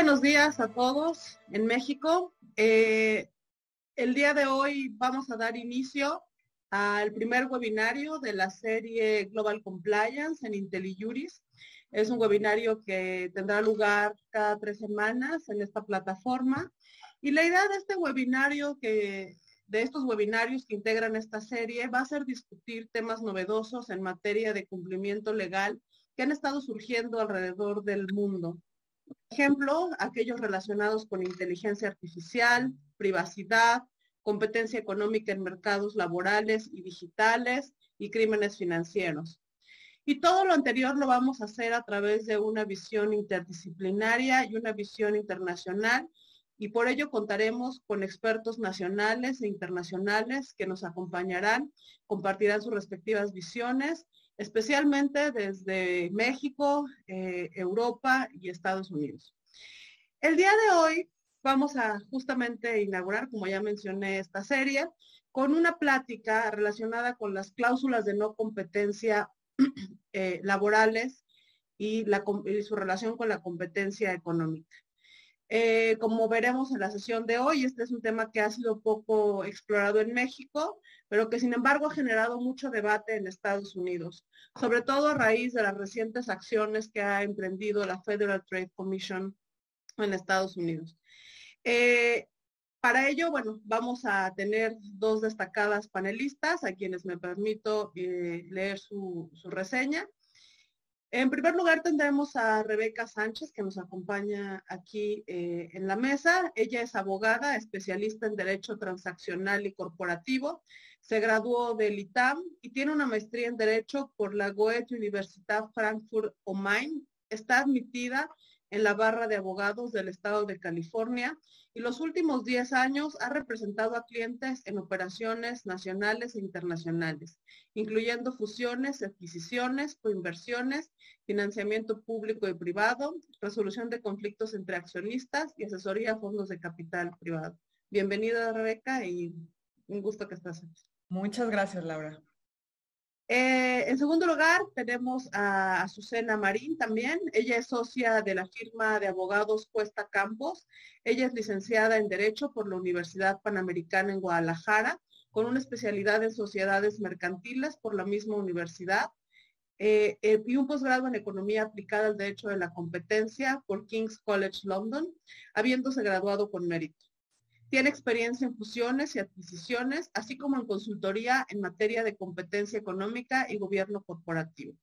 Buenos días a todos en México. Eh, el día de hoy vamos a dar inicio al primer webinario de la serie Global Compliance en IntelliJuris. Es un webinario que tendrá lugar cada tres semanas en esta plataforma. Y la idea de este webinario, que, de estos webinarios que integran esta serie, va a ser discutir temas novedosos en materia de cumplimiento legal que han estado surgiendo alrededor del mundo. Ejemplo, aquellos relacionados con inteligencia artificial, privacidad, competencia económica en mercados laborales y digitales y crímenes financieros. Y todo lo anterior lo vamos a hacer a través de una visión interdisciplinaria y una visión internacional y por ello contaremos con expertos nacionales e internacionales que nos acompañarán, compartirán sus respectivas visiones, especialmente desde México, eh, Europa y Estados Unidos. El día de hoy vamos a justamente inaugurar, como ya mencioné, esta serie con una plática relacionada con las cláusulas de no competencia eh, laborales y, su relación con la competencia económica. Eh, como veremos en la sesión de hoy, este es un tema que ha sido poco explorado en México, pero que sin embargo ha generado mucho debate en Estados Unidos, sobre todo a raíz de las recientes acciones que ha emprendido la Federal Trade Commission en Estados Unidos. Eh, para ello, bueno, vamos a tener dos destacadas panelistas a quienes me permito eh, leer su, reseña. En primer lugar tendremos a Rebeca Sánchez que nos acompaña aquí eh, en la mesa. Ella es abogada, especialista en Derecho Transaccional y Corporativo. Se graduó del ITAM y tiene una maestría en Derecho por la Goethe Universität Frankfurt am Main. Está admitida en la barra de abogados del estado de California y los últimos 10 años ha representado a clientes en operaciones nacionales e internacionales, incluyendo fusiones, adquisiciones, coinversiones, financiamiento público y privado, resolución de conflictos entre accionistas y asesoría a fondos de capital privado. Bienvenida, Rebeca, y un gusto que estás aquí. Muchas gracias, Laura. Eh, en segundo lugar, tenemos a Azucena Marín también. Ella es socia de la firma de abogados Cuesta Campos. Ella es licenciada en Derecho por la Universidad Panamericana en Guadalajara, con una especialidad en sociedades mercantiles por la misma universidad. Eh, eh, y un posgrado en Economía aplicada al Derecho de la Competencia por King's College London, habiéndose graduado con mérito. Tiene experiencia en fusiones y adquisiciones, así como en consultoría en materia de competencia económica y gobierno corporativo.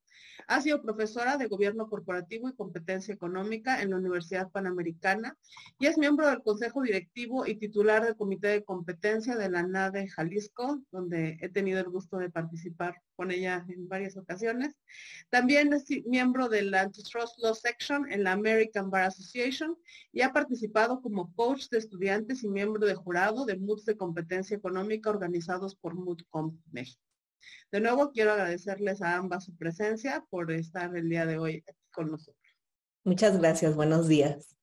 Ha sido profesora de Gobierno Corporativo y Competencia Económica en la Universidad Panamericana y es miembro del Consejo Directivo y titular del Comité de Competencia de la NADE Jalisco, donde he tenido el gusto de participar con ella en varias ocasiones. También es miembro de la Antitrust Law Section en la American Bar Association y ha participado como coach de estudiantes y miembro de jurado de MUDs de competencia económica organizados por MUDCOM México. De nuevo, quiero agradecerles a ambas su presencia por estar el día de hoy aquí con nosotros. Muchas gracias, buenos días.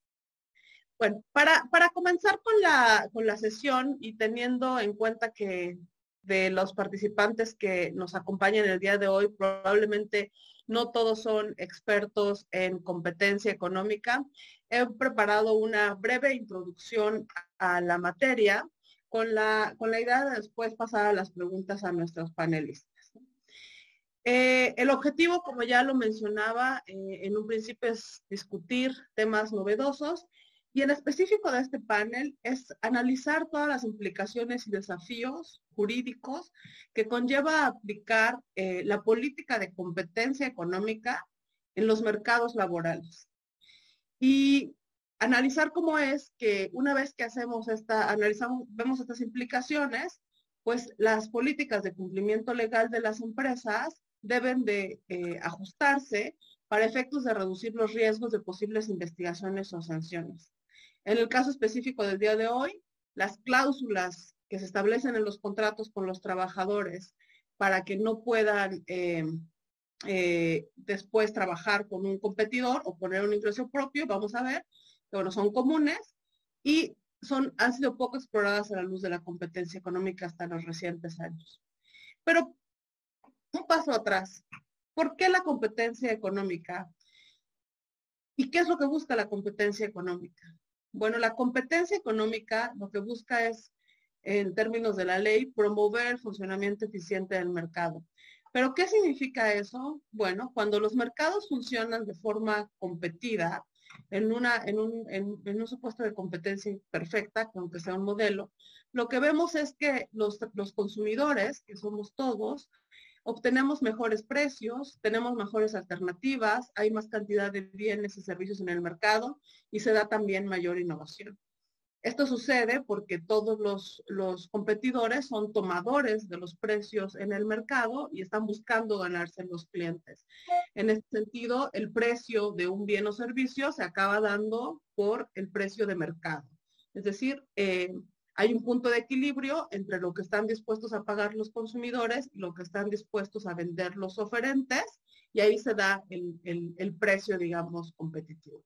Bueno, para, para comenzar con la, con la sesión y teniendo en cuenta que de los participantes que nos acompañan el día de hoy, probablemente no todos son expertos en competencia económica. He preparado una breve introducción a la materia con la, con la idea de después pasar a las preguntas a nuestros panelistas. Eh, el objetivo, como ya lo mencionaba, eh, en un principio es discutir temas novedosos y en específico de este panel es analizar todas las implicaciones y desafíos jurídicos que conlleva aplicar eh, la política de competencia económica en los mercados laborales. Y analizar cómo es que una vez que hacemos esta, analizamos, vemos estas implicaciones, pues las políticas de cumplimiento legal de las empresas deben de eh, ajustarse para efectos de reducir los riesgos de posibles investigaciones o sanciones. En el caso específico del día de hoy, las cláusulas que se establecen en los contratos con los trabajadores para que no puedan eh, eh, después trabajar con un competidor o poner un ingreso propio, vamos a ver, bueno, son comunes y son, han sido poco exploradas a la luz de la competencia económica hasta los recientes años. Pero un paso atrás, ¿por qué la competencia económica? ¿Y qué es lo que busca la competencia económica? Bueno, la competencia económica lo que busca es, en términos de la ley, promover el funcionamiento eficiente del mercado. ¿Pero qué significa eso? Bueno, cuando los mercados funcionan de forma competida, en, una, en, un, en, un supuesto de competencia perfecta, aunque sea un modelo, lo que vemos es que los, los consumidores, que somos todos, obtenemos mejores precios, tenemos mejores alternativas, hay más cantidad de bienes y servicios en el mercado y se da también mayor innovación. Esto sucede porque todos los, competidores son tomadores de los precios en el mercado y están buscando ganarse los clientes. En este sentido, el precio de un bien o servicio se acaba dando por el precio de mercado. Es decir, eh, hay un punto de equilibrio entre lo que están dispuestos a pagar los consumidores y lo que están dispuestos a vender los oferentes y ahí se da el, precio, digamos, competitivo.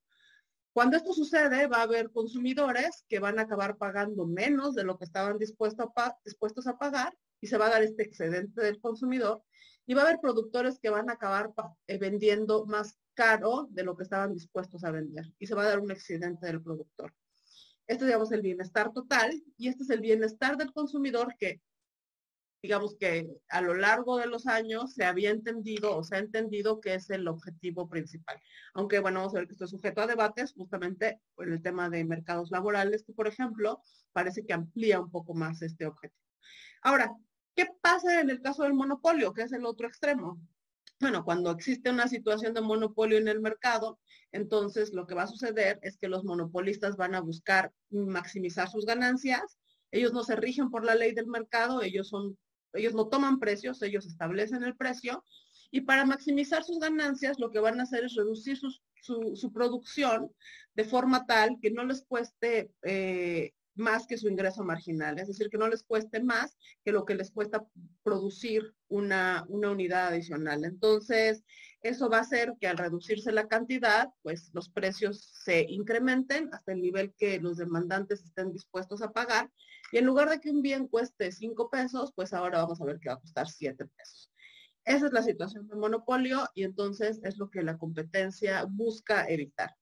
Cuando esto sucede, va a haber consumidores que van a acabar pagando menos de lo que estaban dispuestos a, pagar y se va a dar este excedente del consumidor y va a haber productores que van a acabar eh, vendiendo más caro de lo que estaban dispuestos a vender y se va a dar un excedente del productor. Este es, el bienestar total y este es el bienestar del consumidor que, digamos que a lo largo de los años se había entendido o se ha entendido que es el objetivo principal. Aunque, bueno, vamos a ver que esto es sujeto a debates justamente en el tema de mercados laborales, que, por ejemplo, parece que amplía un poco más este objetivo. Ahora, ¿qué pasa en el caso del monopolio, que es el otro extremo? Bueno, cuando existe una situación de monopolio en el mercado, entonces lo que va a suceder es que los monopolistas van a buscar maximizar sus ganancias. Ellos no se rigen por la ley del mercado, ellos son, ellos no toman precios, ellos establecen el precio. Y para maximizar sus ganancias, lo que van a hacer es reducir su, producción de forma tal que no les cueste eh, más que su ingreso marginal, es decir, que no les cueste más que lo que les cuesta producir una, una, unidad adicional. Entonces, eso va a hacer que al reducirse la cantidad, pues los precios se incrementen hasta el nivel que los demandantes estén dispuestos a pagar. Y en lugar de que un bien cueste cinco pesos, pues ahora vamos a ver que va a costar siete pesos. Esa es la situación de monopolio y entonces es lo que la competencia busca evitar.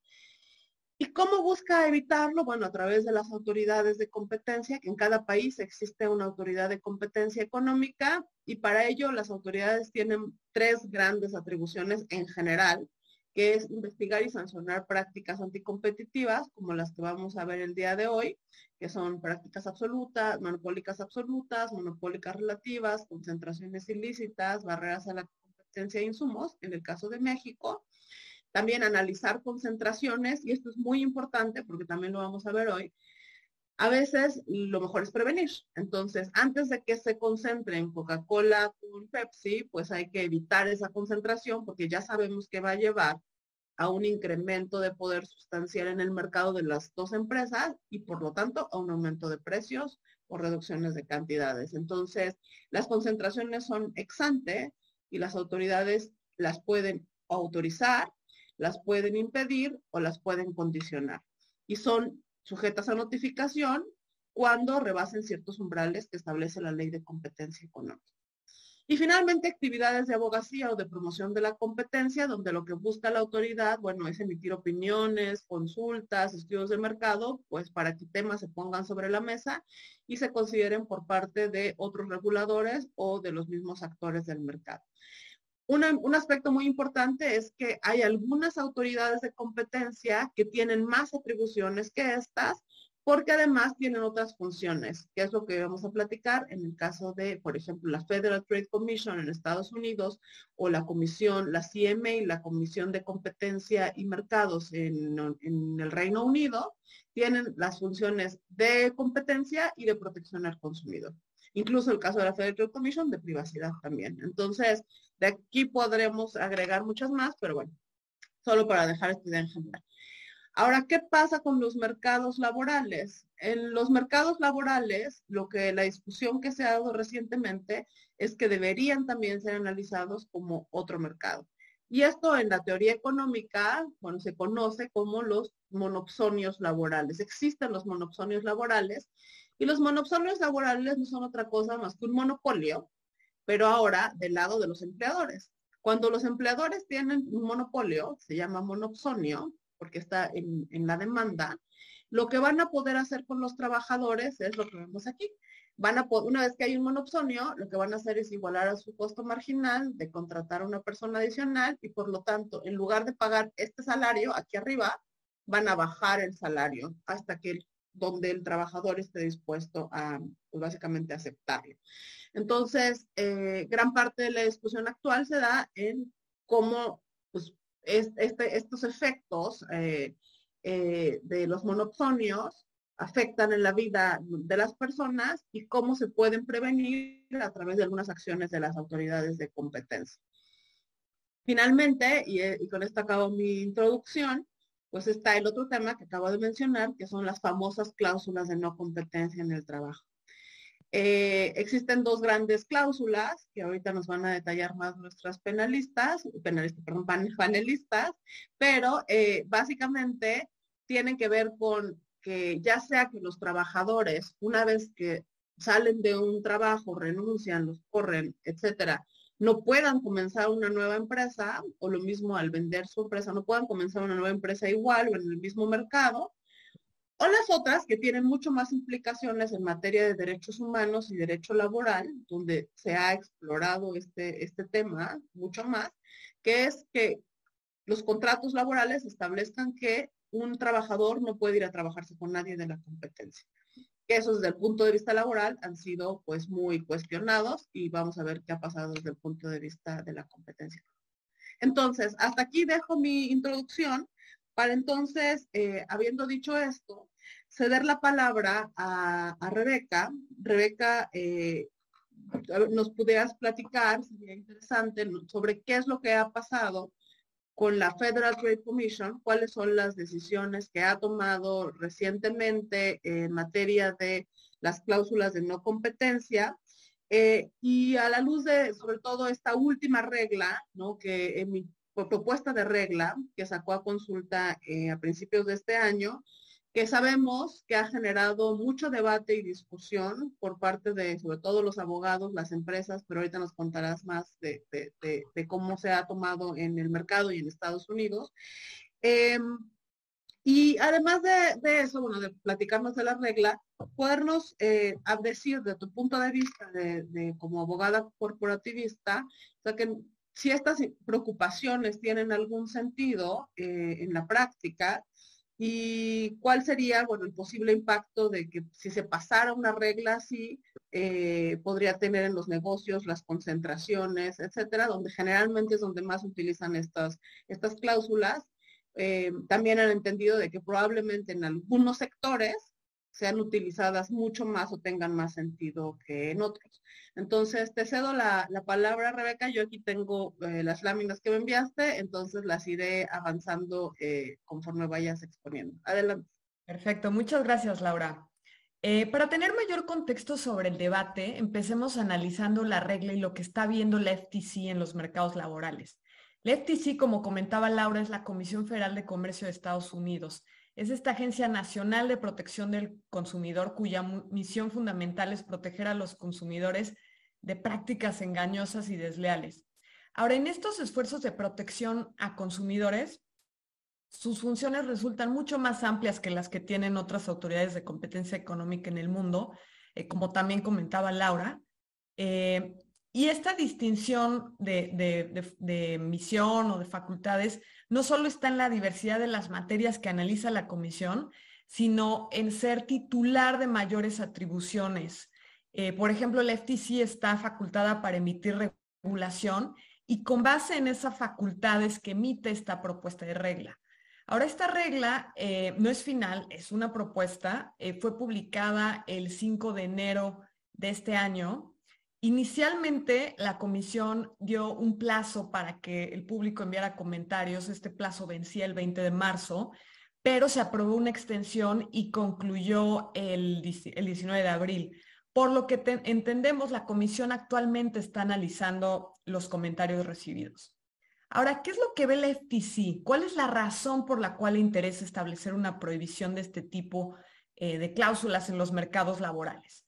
¿Y cómo busca evitarlo? Bueno, a través de las autoridades de competencia, que en cada país existe una autoridad de competencia económica y para ello las autoridades tienen tres grandes atribuciones en general, que es investigar y sancionar prácticas anticompetitivas, como las que vamos a ver el día de hoy, que son prácticas absolutas, monopólicas absolutas, monopólicas relativas, concentraciones ilícitas, barreras a la competencia de insumos, en el caso de México, también analizar concentraciones, y esto es muy importante porque también lo vamos a ver hoy. A veces lo mejor es prevenir. Entonces, antes de que se concentre en Coca-Cola con Pepsi, pues hay que evitar esa concentración porque ya sabemos que va a llevar a un incremento de poder sustancial en el mercado de las dos empresas y por lo tanto a un aumento de precios o reducciones de cantidades. Entonces, las concentraciones son ex ante y las autoridades las pueden autorizar las pueden impedir o las pueden condicionar. Y son sujetas a notificación cuando rebasen ciertos umbrales que establece la ley de competencia económica. Y finalmente, actividades de abogacía o de promoción de la competencia, donde lo que busca la autoridad, bueno, es emitir opiniones, consultas, estudios de mercado, pues para que temas se pongan sobre la mesa y se consideren por parte de otros reguladores o de los mismos actores del mercado un aspecto muy importante es que hay algunas autoridades de competencia que tienen más atribuciones que estas, porque además tienen otras funciones, que es lo que vamos a platicar en el caso de, por ejemplo, la Federal Trade Commission en Estados Unidos o la comisión, la CMA y la Comisión de Competencia y Mercados en el Reino Unido, tienen las funciones de competencia y de protección al consumidor incluso el caso de la Federal Commission de privacidad también. Entonces, de aquí podremos agregar muchas más, pero bueno, solo para dejar esta idea en general. Ahora, ¿qué pasa con los mercados laborales? En los mercados laborales, lo que la discusión que se ha dado recientemente es que deberían también ser analizados como otro mercado. Y esto en la teoría económica, bueno, se conoce como los monopsonios laborales. Existen los monopsonios laborales y los monopsonios laborales no son otra cosa más que un monopolio pero ahora del lado de los empleadores. Cuando los empleadores tienen un monopolio, se llama monopsonio, porque está en, la demanda, lo que van a poder hacer con los trabajadores es lo que vemos aquí. Van a una vez que hay un monopsonio, lo que van a hacer es igualar a su costo marginal de contratar a una persona adicional y por lo tanto, en lugar de pagar este salario aquí arriba, van a bajar el salario hasta que donde el trabajador esté dispuesto a pues, básicamente aceptarlo. Entonces, eh, gran parte de la discusión actual se da en cómo pues, este, estos efectos eh, eh, de los monopsonios afectan en la vida de las personas y cómo se pueden prevenir a través de algunas acciones de las autoridades de competencia. Finalmente, y con esto acabo mi introducción, pues está el otro tema que acabo de mencionar, que son las famosas cláusulas de no competencia en el trabajo. Eh, existen dos grandes cláusulas que ahorita nos van a detallar más nuestras penalistas, penalistas, perdón, panelistas, pero eh, básicamente tienen que ver con que ya sea que los trabajadores, una vez que salen de un trabajo, renuncian, los corren, etcétera, no puedan comenzar una nueva empresa o lo mismo al vender su empresa, no puedan comenzar una nueva empresa igual o en el mismo mercado, o las otras que tienen mucho más implicaciones en materia de derechos humanos y derecho laboral, donde se ha explorado este, este tema mucho más, que es que los contratos laborales establezcan que un trabajador no puede ir a trabajarse con nadie de la competencia que esos desde el punto de vista laboral han sido pues muy cuestionados y vamos a ver qué ha pasado desde el punto de vista de la competencia. Entonces, hasta aquí dejo mi introducción para entonces, eh, habiendo dicho esto, ceder la palabra a, Rebeca. Rebeca, eh, nos pudieras platicar, sería interesante, sobre qué es lo que ha pasado con la Federal Trade Commission cuáles son las decisiones que ha tomado recientemente en materia de las cláusulas de no competencia eh, y a la luz de sobre todo esta última regla, ¿no? que en mi propuesta de regla que sacó a consulta eh, a principios de este año, que sabemos que ha generado mucho debate y discusión por parte de, sobre todo los abogados, las empresas, pero ahorita nos contarás más de, cómo se ha tomado en el mercado y en Estados Unidos. Em, y además de, eso, bueno, de platicarnos de la regla, podernos eh, decir de tu punto de vista de, como abogada corporativista, o sea que si estas preocupaciones tienen algún sentido eh, en la práctica, y cuál sería, bueno, el posible impacto de que si se pasara una regla así, eh, podría tener en los negocios, las concentraciones, etcétera, donde generalmente es donde más utilizan estas, estas cláusulas. Eh, también han entendido de que probablemente en algunos sectores sean utilizadas mucho más o tengan más sentido que en otros. Entonces, te cedo la, palabra, Rebeca. Yo aquí tengo eh, las láminas que me enviaste, entonces las iré avanzando eh, conforme vayas exponiendo. Adelante. Perfecto, muchas gracias, Laura. Eh, para tener mayor contexto sobre el debate, empecemos analizando la regla y lo que está viendo la FTC en los mercados laborales. La FTC, como comentaba Laura, es la Comisión Federal de Comercio de Estados Unidos es esta Agencia Nacional de Protección del Consumidor cuya misión fundamental es proteger a los consumidores de prácticas engañosas y desleales. Ahora, en estos esfuerzos de protección a consumidores, sus funciones resultan mucho más amplias que las que tienen otras autoridades de competencia económica en el mundo, eh, como también comentaba Laura. Eh, y esta distinción de, misión o de facultades no solo está en la diversidad de las materias que analiza la comisión, sino en ser titular de mayores atribuciones. Eh, por ejemplo, la FTC está facultada para emitir regulación y con base en esas facultades que emite esta propuesta de regla. Ahora, esta regla eh, no es final, es una propuesta, eh, fue publicada el 5 de enero de este año Inicialmente, la comisión dio un plazo para que el público enviara comentarios. Este plazo vencía el 20 de marzo, pero se aprobó una extensión y concluyó el, 19 de abril. Por lo que entendemos, la comisión actualmente está analizando los comentarios recibidos. Ahora, ¿qué es lo que ve la FTC? ¿Cuál es la razón por la cual le interesa establecer una prohibición de este tipo eh, de cláusulas en los mercados laborales?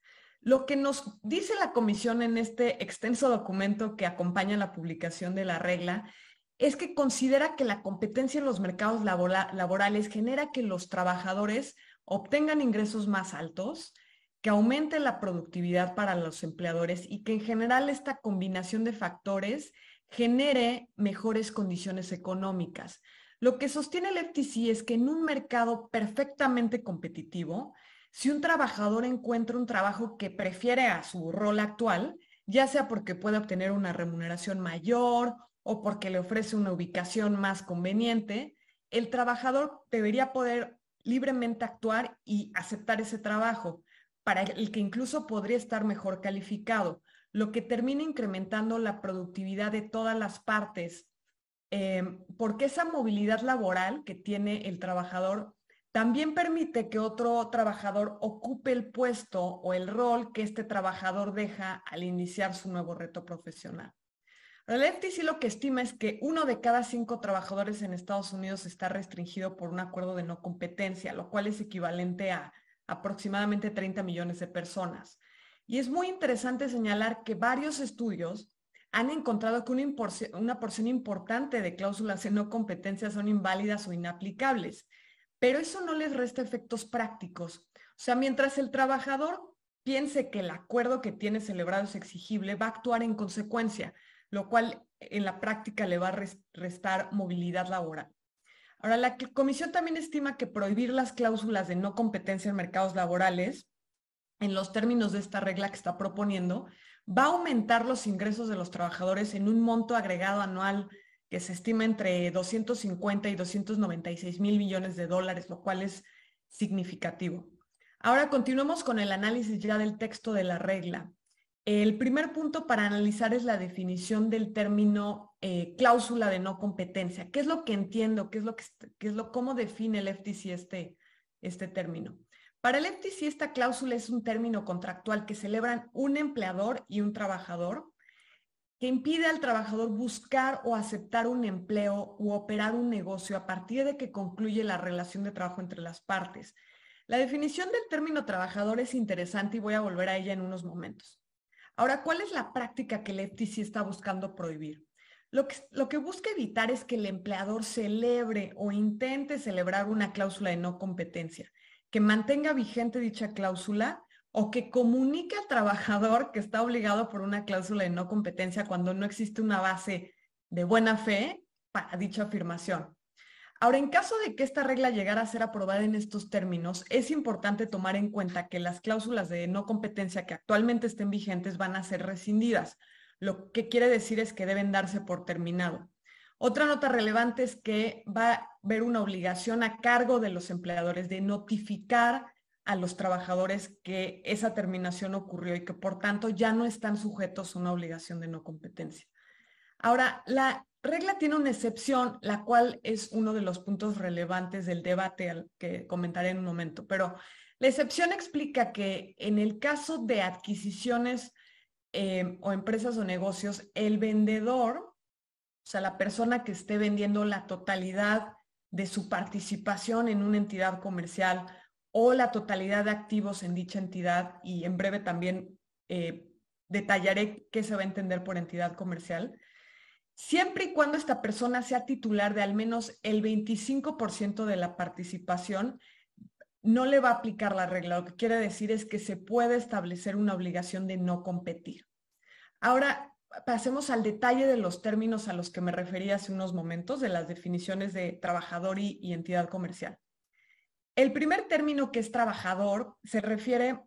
Lo que nos dice la comisión en este extenso documento que acompaña la publicación de la regla es que considera que la competencia en los mercados laborales genera que los trabajadores obtengan ingresos más altos, que aumente la productividad para los empleadores y que en general esta combinación de factores genere mejores condiciones económicas. Lo que sostiene el FTC es que en un mercado perfectamente competitivo, si un trabajador encuentra un trabajo que prefiere a su rol actual, ya sea porque puede obtener una remuneración mayor o porque le ofrece una ubicación más conveniente, el trabajador debería poder libremente actuar y aceptar ese trabajo, para el que incluso podría estar mejor calificado, lo que termina incrementando la productividad de todas las partes, eh, porque esa movilidad laboral que tiene el trabajador también permite que otro trabajador ocupe el puesto o el rol que este trabajador deja al iniciar su nuevo reto profesional. El FTC lo que estima es que uno de cada cinco trabajadores en Estados Unidos está restringido por un acuerdo de no competencia, lo cual es equivalente a aproximadamente 30 millones de personas. Y es muy interesante señalar que varios estudios han encontrado que una, una porción importante de cláusulas de no competencia son inválidas o inaplicables pero eso no les resta efectos prácticos. O sea, mientras el trabajador piense que el acuerdo que tiene celebrado es exigible, va a actuar en consecuencia, lo cual en la práctica le va a restar movilidad laboral. Ahora, la comisión también estima que prohibir las cláusulas de no competencia en mercados laborales, en los términos de esta regla que está proponiendo, va a aumentar los ingresos de los trabajadores en un monto agregado anual que se estima entre 250 y 296 mil millones de dólares, lo cual es significativo. Ahora continuemos con el análisis ya del texto de la regla. El primer punto para analizar es la definición del término eh, cláusula de no competencia. ¿Qué es lo que entiendo? ¿Qué es lo que es lo cómo define el FTC este, este término? Para el FTC esta cláusula es un término contractual que celebran un empleador y un trabajador que impide al trabajador buscar o aceptar un empleo u operar un negocio a partir de que concluye la relación de trabajo entre las partes. La definición del término trabajador es interesante y voy a volver a ella en unos momentos. Ahora, ¿cuál es la práctica que el FTC está buscando prohibir? Lo que, lo que busca evitar es que el empleador celebre o intente celebrar una cláusula de no competencia, que mantenga vigente dicha cláusula o que comunique al trabajador que está obligado por una cláusula de no competencia cuando no existe una base de buena fe para dicha afirmación. Ahora, en caso de que esta regla llegara a ser aprobada en estos términos, es importante tomar en cuenta que las cláusulas de no competencia que actualmente estén vigentes van a ser rescindidas, lo que quiere decir es que deben darse por terminado. Otra nota relevante es que va a haber una obligación a cargo de los empleadores de notificar a los trabajadores que esa terminación ocurrió y que por tanto ya no están sujetos a una obligación de no competencia. Ahora, la regla tiene una excepción, la cual es uno de los puntos relevantes del debate al que comentaré en un momento, pero la excepción explica que en el caso de adquisiciones eh, o empresas o negocios, el vendedor, o sea, la persona que esté vendiendo la totalidad de su participación en una entidad comercial o la totalidad de activos en dicha entidad y en breve también eh, detallaré qué se va a entender por entidad comercial, siempre y cuando esta persona sea titular de al menos el 25% de la participación, no le va a aplicar la regla. Lo que quiere decir es que se puede establecer una obligación de no competir. Ahora, pasemos al detalle de los términos a los que me referí hace unos momentos, de las definiciones de trabajador y entidad comercial. El primer término que es trabajador se refiere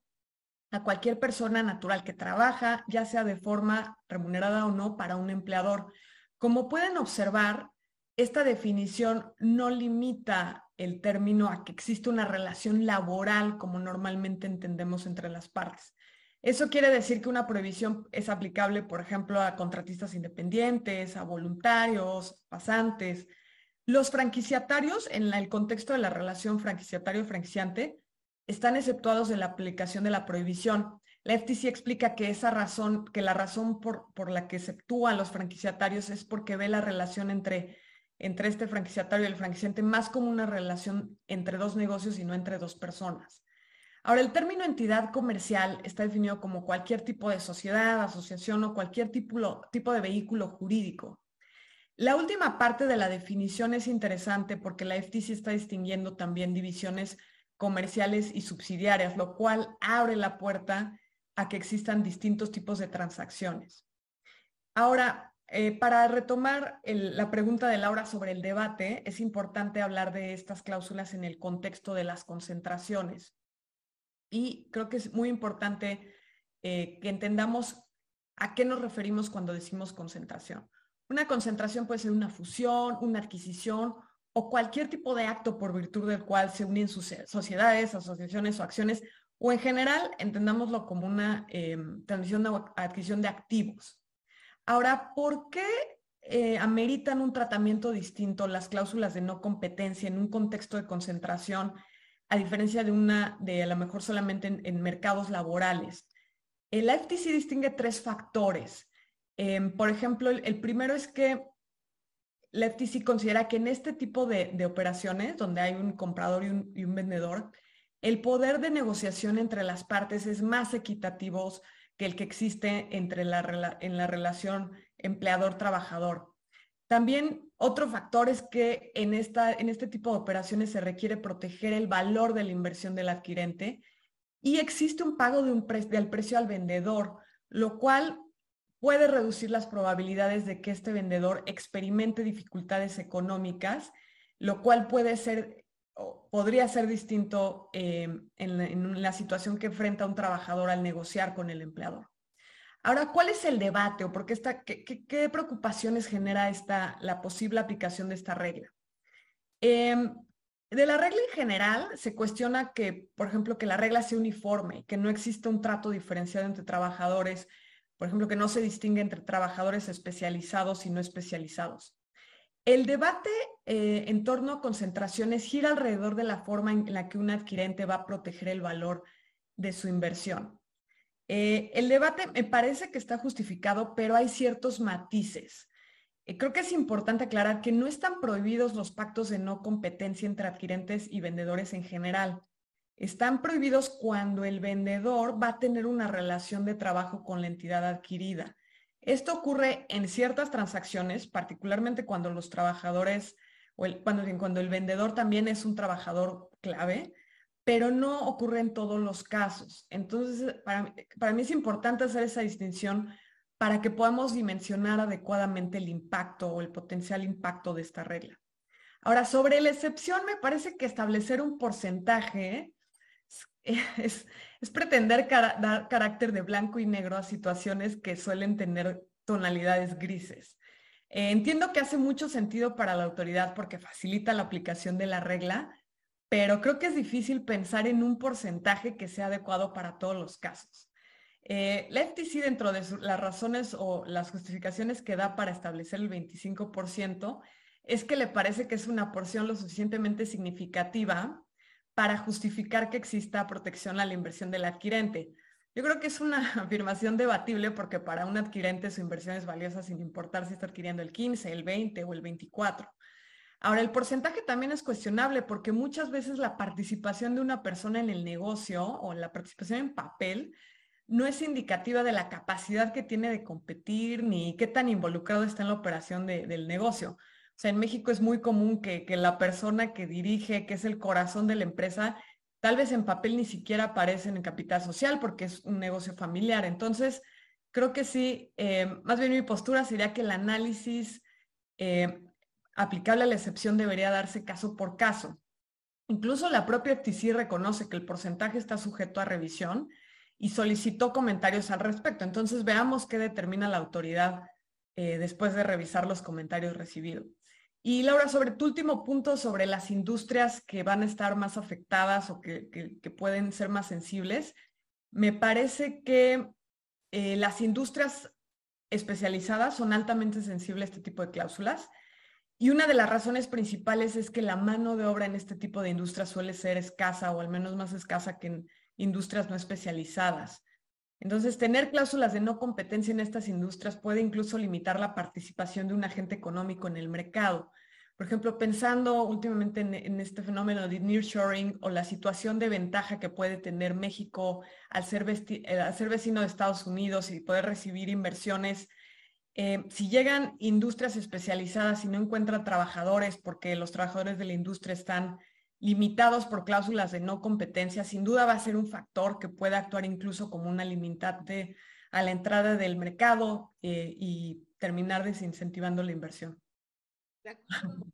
a cualquier persona natural que trabaja, ya sea de forma remunerada o no, para un empleador. Como pueden observar, esta definición no limita el término a que existe una relación laboral como normalmente entendemos entre las partes. Eso quiere decir que una prohibición es aplicable, por ejemplo, a contratistas independientes, a voluntarios, pasantes, los franquiciatarios, en el contexto de la relación franquiciatario-franquiciante, están exceptuados de la aplicación de la prohibición. La FTC explica que esa razón, que la razón por, por la que exceptúa a los franquiciatarios es porque ve la relación entre, entre este franquiciatario y el franquiciante más como una relación entre dos negocios y no entre dos personas. Ahora, el término entidad comercial está definido como cualquier tipo de sociedad, asociación o cualquier tipo, tipo de vehículo jurídico La última parte de la definición es interesante porque la FTC está distinguiendo también divisiones comerciales y subsidiarias, lo cual abre la puerta a que existan distintos tipos de transacciones. Ahora, eh, para retomar la pregunta de Laura sobre el debate, es importante hablar de estas cláusulas en el contexto de las concentraciones. Y creo que es muy importante eh, que entendamos a qué nos referimos cuando decimos concentración. Una concentración puede ser una fusión, una adquisición o cualquier tipo de acto por virtud del cual se unen sus sociedades, asociaciones o acciones, o en general entendámoslo como una eh, transmisión o adquisición de activos. Ahora, ¿por qué eh, ameritan un tratamiento distinto las cláusulas de no competencia en un contexto de concentración, a diferencia de una de a lo mejor solamente en, mercados laborales? El FTC distingue tres factores. Em, por ejemplo, el, primero es que la FTC considera que en este tipo de, operaciones, donde hay un comprador y un, vendedor, el poder de negociación entre las partes es más equitativo que el que existe entre la, en la relación empleador-trabajador. También otro factor es que en, esta, en este tipo de operaciones se requiere proteger el valor de la inversión del adquirente y existe un pago de un del precio al vendedor, lo cual puede reducir las probabilidades de que este vendedor experimente dificultades económicas, lo cual puede ser, podría ser distinto em, en, la, situación que enfrenta un trabajador al negociar con el empleador. Ahora, ¿cuál es el debate o por qué, qué, preocupaciones genera esta, la posible aplicación de esta regla? Em, de la regla en general se cuestiona que, por ejemplo, que la regla sea uniforme, que no exista un trato diferenciado entre trabajadores por ejemplo, que no se distingue entre trabajadores especializados y no especializados. El debate eh, en torno a concentraciones gira alrededor de la forma en la que un adquirente va a proteger el valor de su inversión. Eh, el debate me parece que está justificado, pero hay ciertos matices. Eh, creo que es importante aclarar que no están prohibidos los pactos de no competencia entre adquirentes y vendedores en general están prohibidos cuando el vendedor va a tener una relación de trabajo con la entidad adquirida. Esto ocurre en ciertas transacciones, particularmente cuando los trabajadores, o cuando, cuando el vendedor también es un trabajador clave, pero no ocurre en todos los casos. Entonces, para mí es importante hacer esa distinción para que podamos dimensionar adecuadamente el impacto o el potencial impacto de esta regla. Ahora, sobre la excepción, me parece que establecer un porcentaje es, pretender dar carácter de blanco y negro a situaciones que suelen tener tonalidades grises. Eh, entiendo que hace mucho sentido para la autoridad porque facilita la aplicación de la regla, pero creo que es difícil pensar en un porcentaje que sea adecuado para todos los casos. Eh, la FTC dentro de las razones o las justificaciones que da para establecer el 25% es que le parece que es una porción lo suficientemente significativa para justificar que exista protección a la inversión del adquirente. Yo creo que es una afirmación debatible porque para un adquirente su inversión es valiosa sin importar si está adquiriendo el 15, el 20 o el 24. Ahora, el porcentaje también es cuestionable porque muchas veces la participación de una persona en el negocio o la participación en papel no es indicativa de la capacidad que tiene de competir ni qué tan involucrado está en la operación del negocio. O sea, en México es muy común que, la persona que dirige, que es el corazón de la empresa, tal vez en papel ni siquiera aparece en capital social porque es un negocio familiar. Entonces, creo que sí, eh, más bien mi postura sería que el análisis eh, aplicable a la excepción debería darse caso por caso. Incluso la propia FTC reconoce que el porcentaje está sujeto a revisión y solicitó comentarios al respecto. Entonces, veamos qué determina la autoridad eh, después de revisar los comentarios recibidos. Y Laura, sobre tu último punto sobre las industrias que van a estar más afectadas o que, pueden ser más sensibles, me parece que eh, las industrias especializadas son altamente sensibles a este tipo de cláusulas. Y una de las razones principales es que la mano de obra en este tipo de industrias suele ser escasa o al menos más escasa que en industrias no especializadas. Entonces, tener cláusulas de no competencia en estas industrias puede incluso limitar la participación de un agente económico en el mercado. Por ejemplo, pensando últimamente en, este fenómeno de nearshoring o la situación de ventaja que puede tener México al ser, eh, vecino de Estados Unidos y poder recibir inversiones eh, si llegan industrias especializadas y no encuentran trabajadores porque los trabajadores de la industria están limitados por cláusulas de no competencia, sin duda va a ser un factor que puede actuar incluso como una limitante a la entrada del mercado eh, y terminar desincentivando la inversión.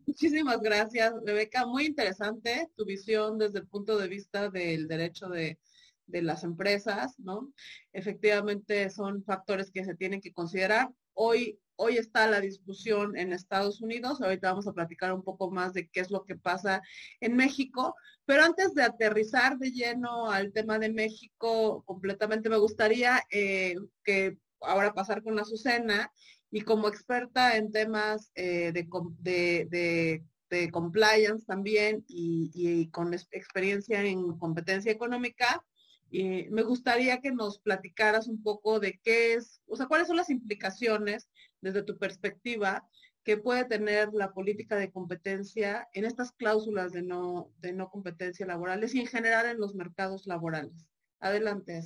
Muchísimas gracias, Rebeca. Muy interesante tu visión desde el punto de vista del derecho de, de las empresas, ¿no? Efectivamente son factores que se tienen que considerar. Hoy, hoy está la discusión en Estados Unidos, ahorita vamos a platicar un poco más de qué es lo que pasa en México, pero antes de aterrizar de lleno al tema de México completamente, me gustaría eh, que ahora pasar con Azucena y como experta en temas eh, de, de, de, compliance también y, con experiencia en competencia económica, y me gustaría que nos platicaras un poco de qué es, o sea, cuáles son las implicaciones desde tu perspectiva que puede tener la política de competencia en estas cláusulas de no, de no competencia laborales y en general en los mercados laborales. Adelante.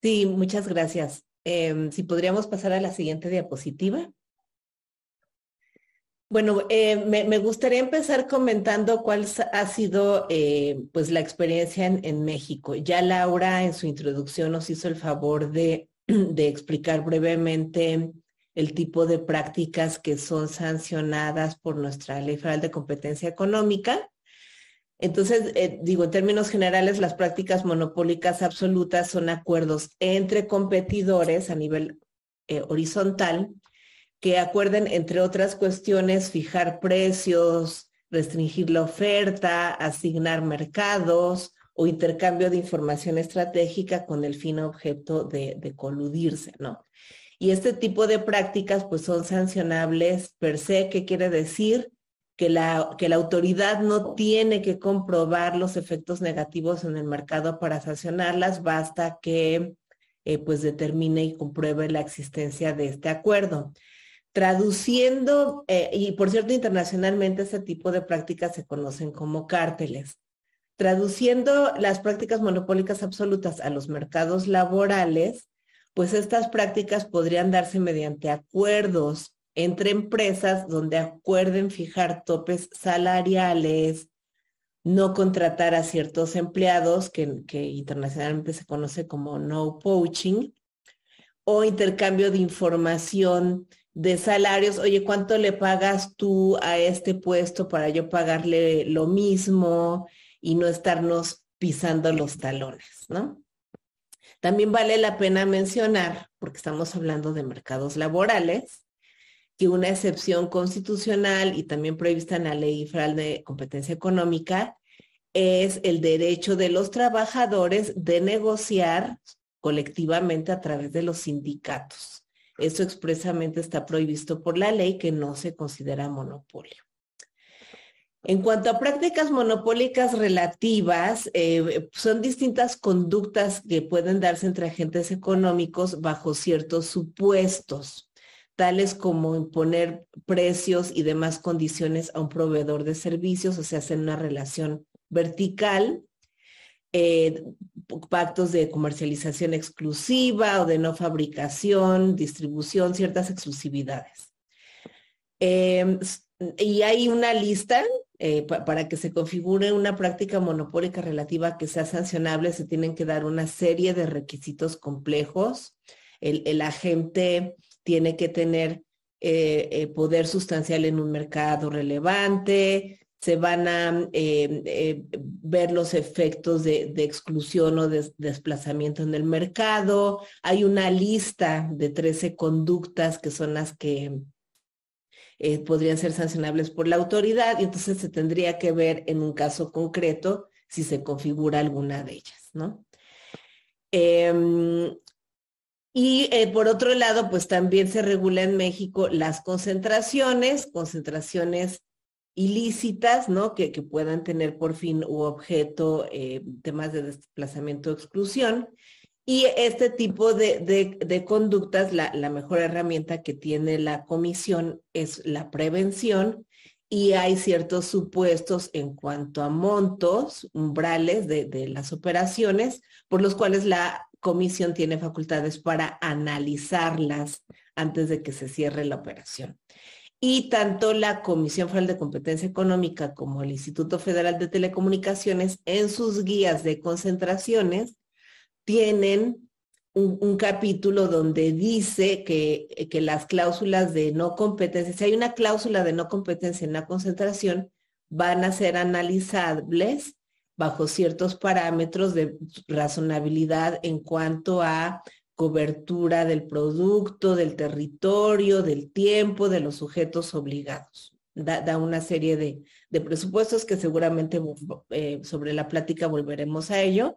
Sí, muchas gracias. Em, si podríamos pasar a la siguiente diapositiva. Bueno, eh, me, gustaría empezar comentando cuál ha sido eh, pues la experiencia en, México. Ya Laura en su introducción nos hizo el favor de, de, explicar brevemente el tipo de prácticas que son sancionadas por nuestra Ley Federal de Competencia Económica. Entonces, eh, digo, en términos generales, las prácticas monopólicas absolutas son acuerdos entre competidores a nivel horizontal que acuerden, entre otras cuestiones, fijar precios, restringir la oferta, asignar mercados o intercambio de información estratégica con el fin objeto de, coludirse, ¿no? Y este tipo de prácticas pues son sancionables per se, ¿qué quiere decir? Que la, que la autoridad no tiene que comprobar los efectos negativos en el mercado para sancionarlas, basta que eh, pues determine y compruebe la existencia de este acuerdo. Traduciendo, eh, y por cierto, internacionalmente este tipo de prácticas se conocen como cárteles. Traduciendo las prácticas monopólicas absolutas a los mercados laborales, pues estas prácticas podrían darse mediante acuerdos entre empresas donde acuerden fijar topes salariales, no contratar a ciertos empleados, que, que internacionalmente se conoce como no poaching, o intercambio de información de salarios, oye, ¿cuánto le pagas tú a este puesto para yo pagarle lo mismo y no estarnos pisando los talones, ¿no? También vale la pena mencionar, porque estamos hablando de mercados laborales, que una excepción constitucional y también prevista en la Ley Federal de Competencia Económica es el derecho de los trabajadores de negociar colectivamente a través de los sindicatos. Eso expresamente está prohibido por la ley que no se considera monopolio. En cuanto a prácticas monopólicas relativas, eh, son distintas conductas que pueden darse entre agentes económicos bajo ciertos supuestos, tales como imponer precios y demás condiciones a un proveedor de servicios, o sea, hacer una relación vertical eh, pactos de comercialización exclusiva o de no fabricación, distribución, ciertas exclusividades. Em, y hay una lista eh, para que se configure una práctica monopólica relativa que sea sancionable, se tienen que dar una serie de requisitos complejos. El, agente tiene que tener eh, poder sustancial en un mercado relevante, se van a eh, eh, ver los efectos de, exclusión o de desplazamiento en el mercado. Hay una lista de 13 conductas que son las que eh, podrían ser sancionables por la autoridad y entonces se tendría que ver en un caso concreto si se configura alguna de ellas, ¿no? Em, y por otro lado, pues también se regula en México las concentraciones, concentraciones ilícitas, ¿no? Que, puedan tener por fin u objeto eh, temas de desplazamiento o exclusión. Y este tipo de, conductas, la, mejor herramienta que tiene la comisión es la prevención y hay ciertos supuestos en cuanto a montos, umbrales de, de las operaciones, por los cuales la comisión tiene facultades para analizarlas antes de que se cierre la operación. Y tanto la Comisión Federal de Competencia Económica como el Instituto Federal de Telecomunicaciones en sus guías de concentraciones tienen un, capítulo donde dice que, que las cláusulas de no competencia, si hay una cláusula de no competencia en la concentración, van a ser analizables bajo ciertos parámetros de razonabilidad en cuanto a cobertura del producto, del territorio, del tiempo, de los sujetos obligados. Da, una serie de, presupuestos que seguramente eh, sobre la plática volveremos a ello.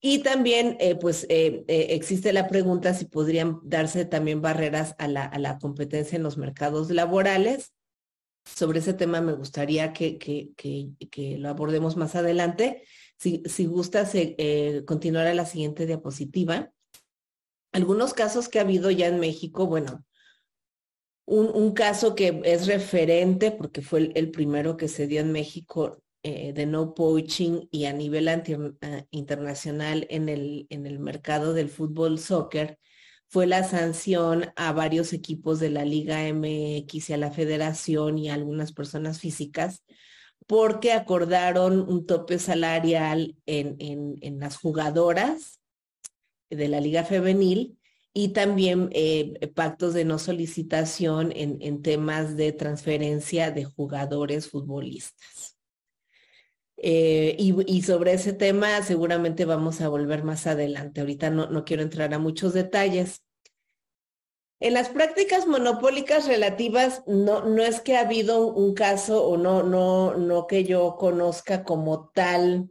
Y también, eh, pues, eh, existe la pregunta si podrían darse también barreras a la, a la competencia en los mercados laborales sobre ese tema me gustaría que, que, lo abordemos más adelante. Si, si gustas eh, continuar a la siguiente diapositiva. Algunos casos que ha habido ya en México, bueno, un, caso que es referente porque fue el, primero que se dio en México eh, de no poaching y a nivel eh, internacional en el, en el mercado del fútbol soccer fue la sanción a varios equipos de la Liga MX y a la federación y a algunas personas físicas porque acordaron un tope salarial en, en, las jugadoras de la Liga Femenil y también eh, pactos de no solicitación en, en, temas de transferencia de jugadores futbolistas. Eh, y, sobre ese tema seguramente vamos a volver más adelante. Ahorita no, no quiero entrar a muchos detalles. En las prácticas monopólicas relativas, no, no es que ha habido un caso o no, no, no que yo conozca como tal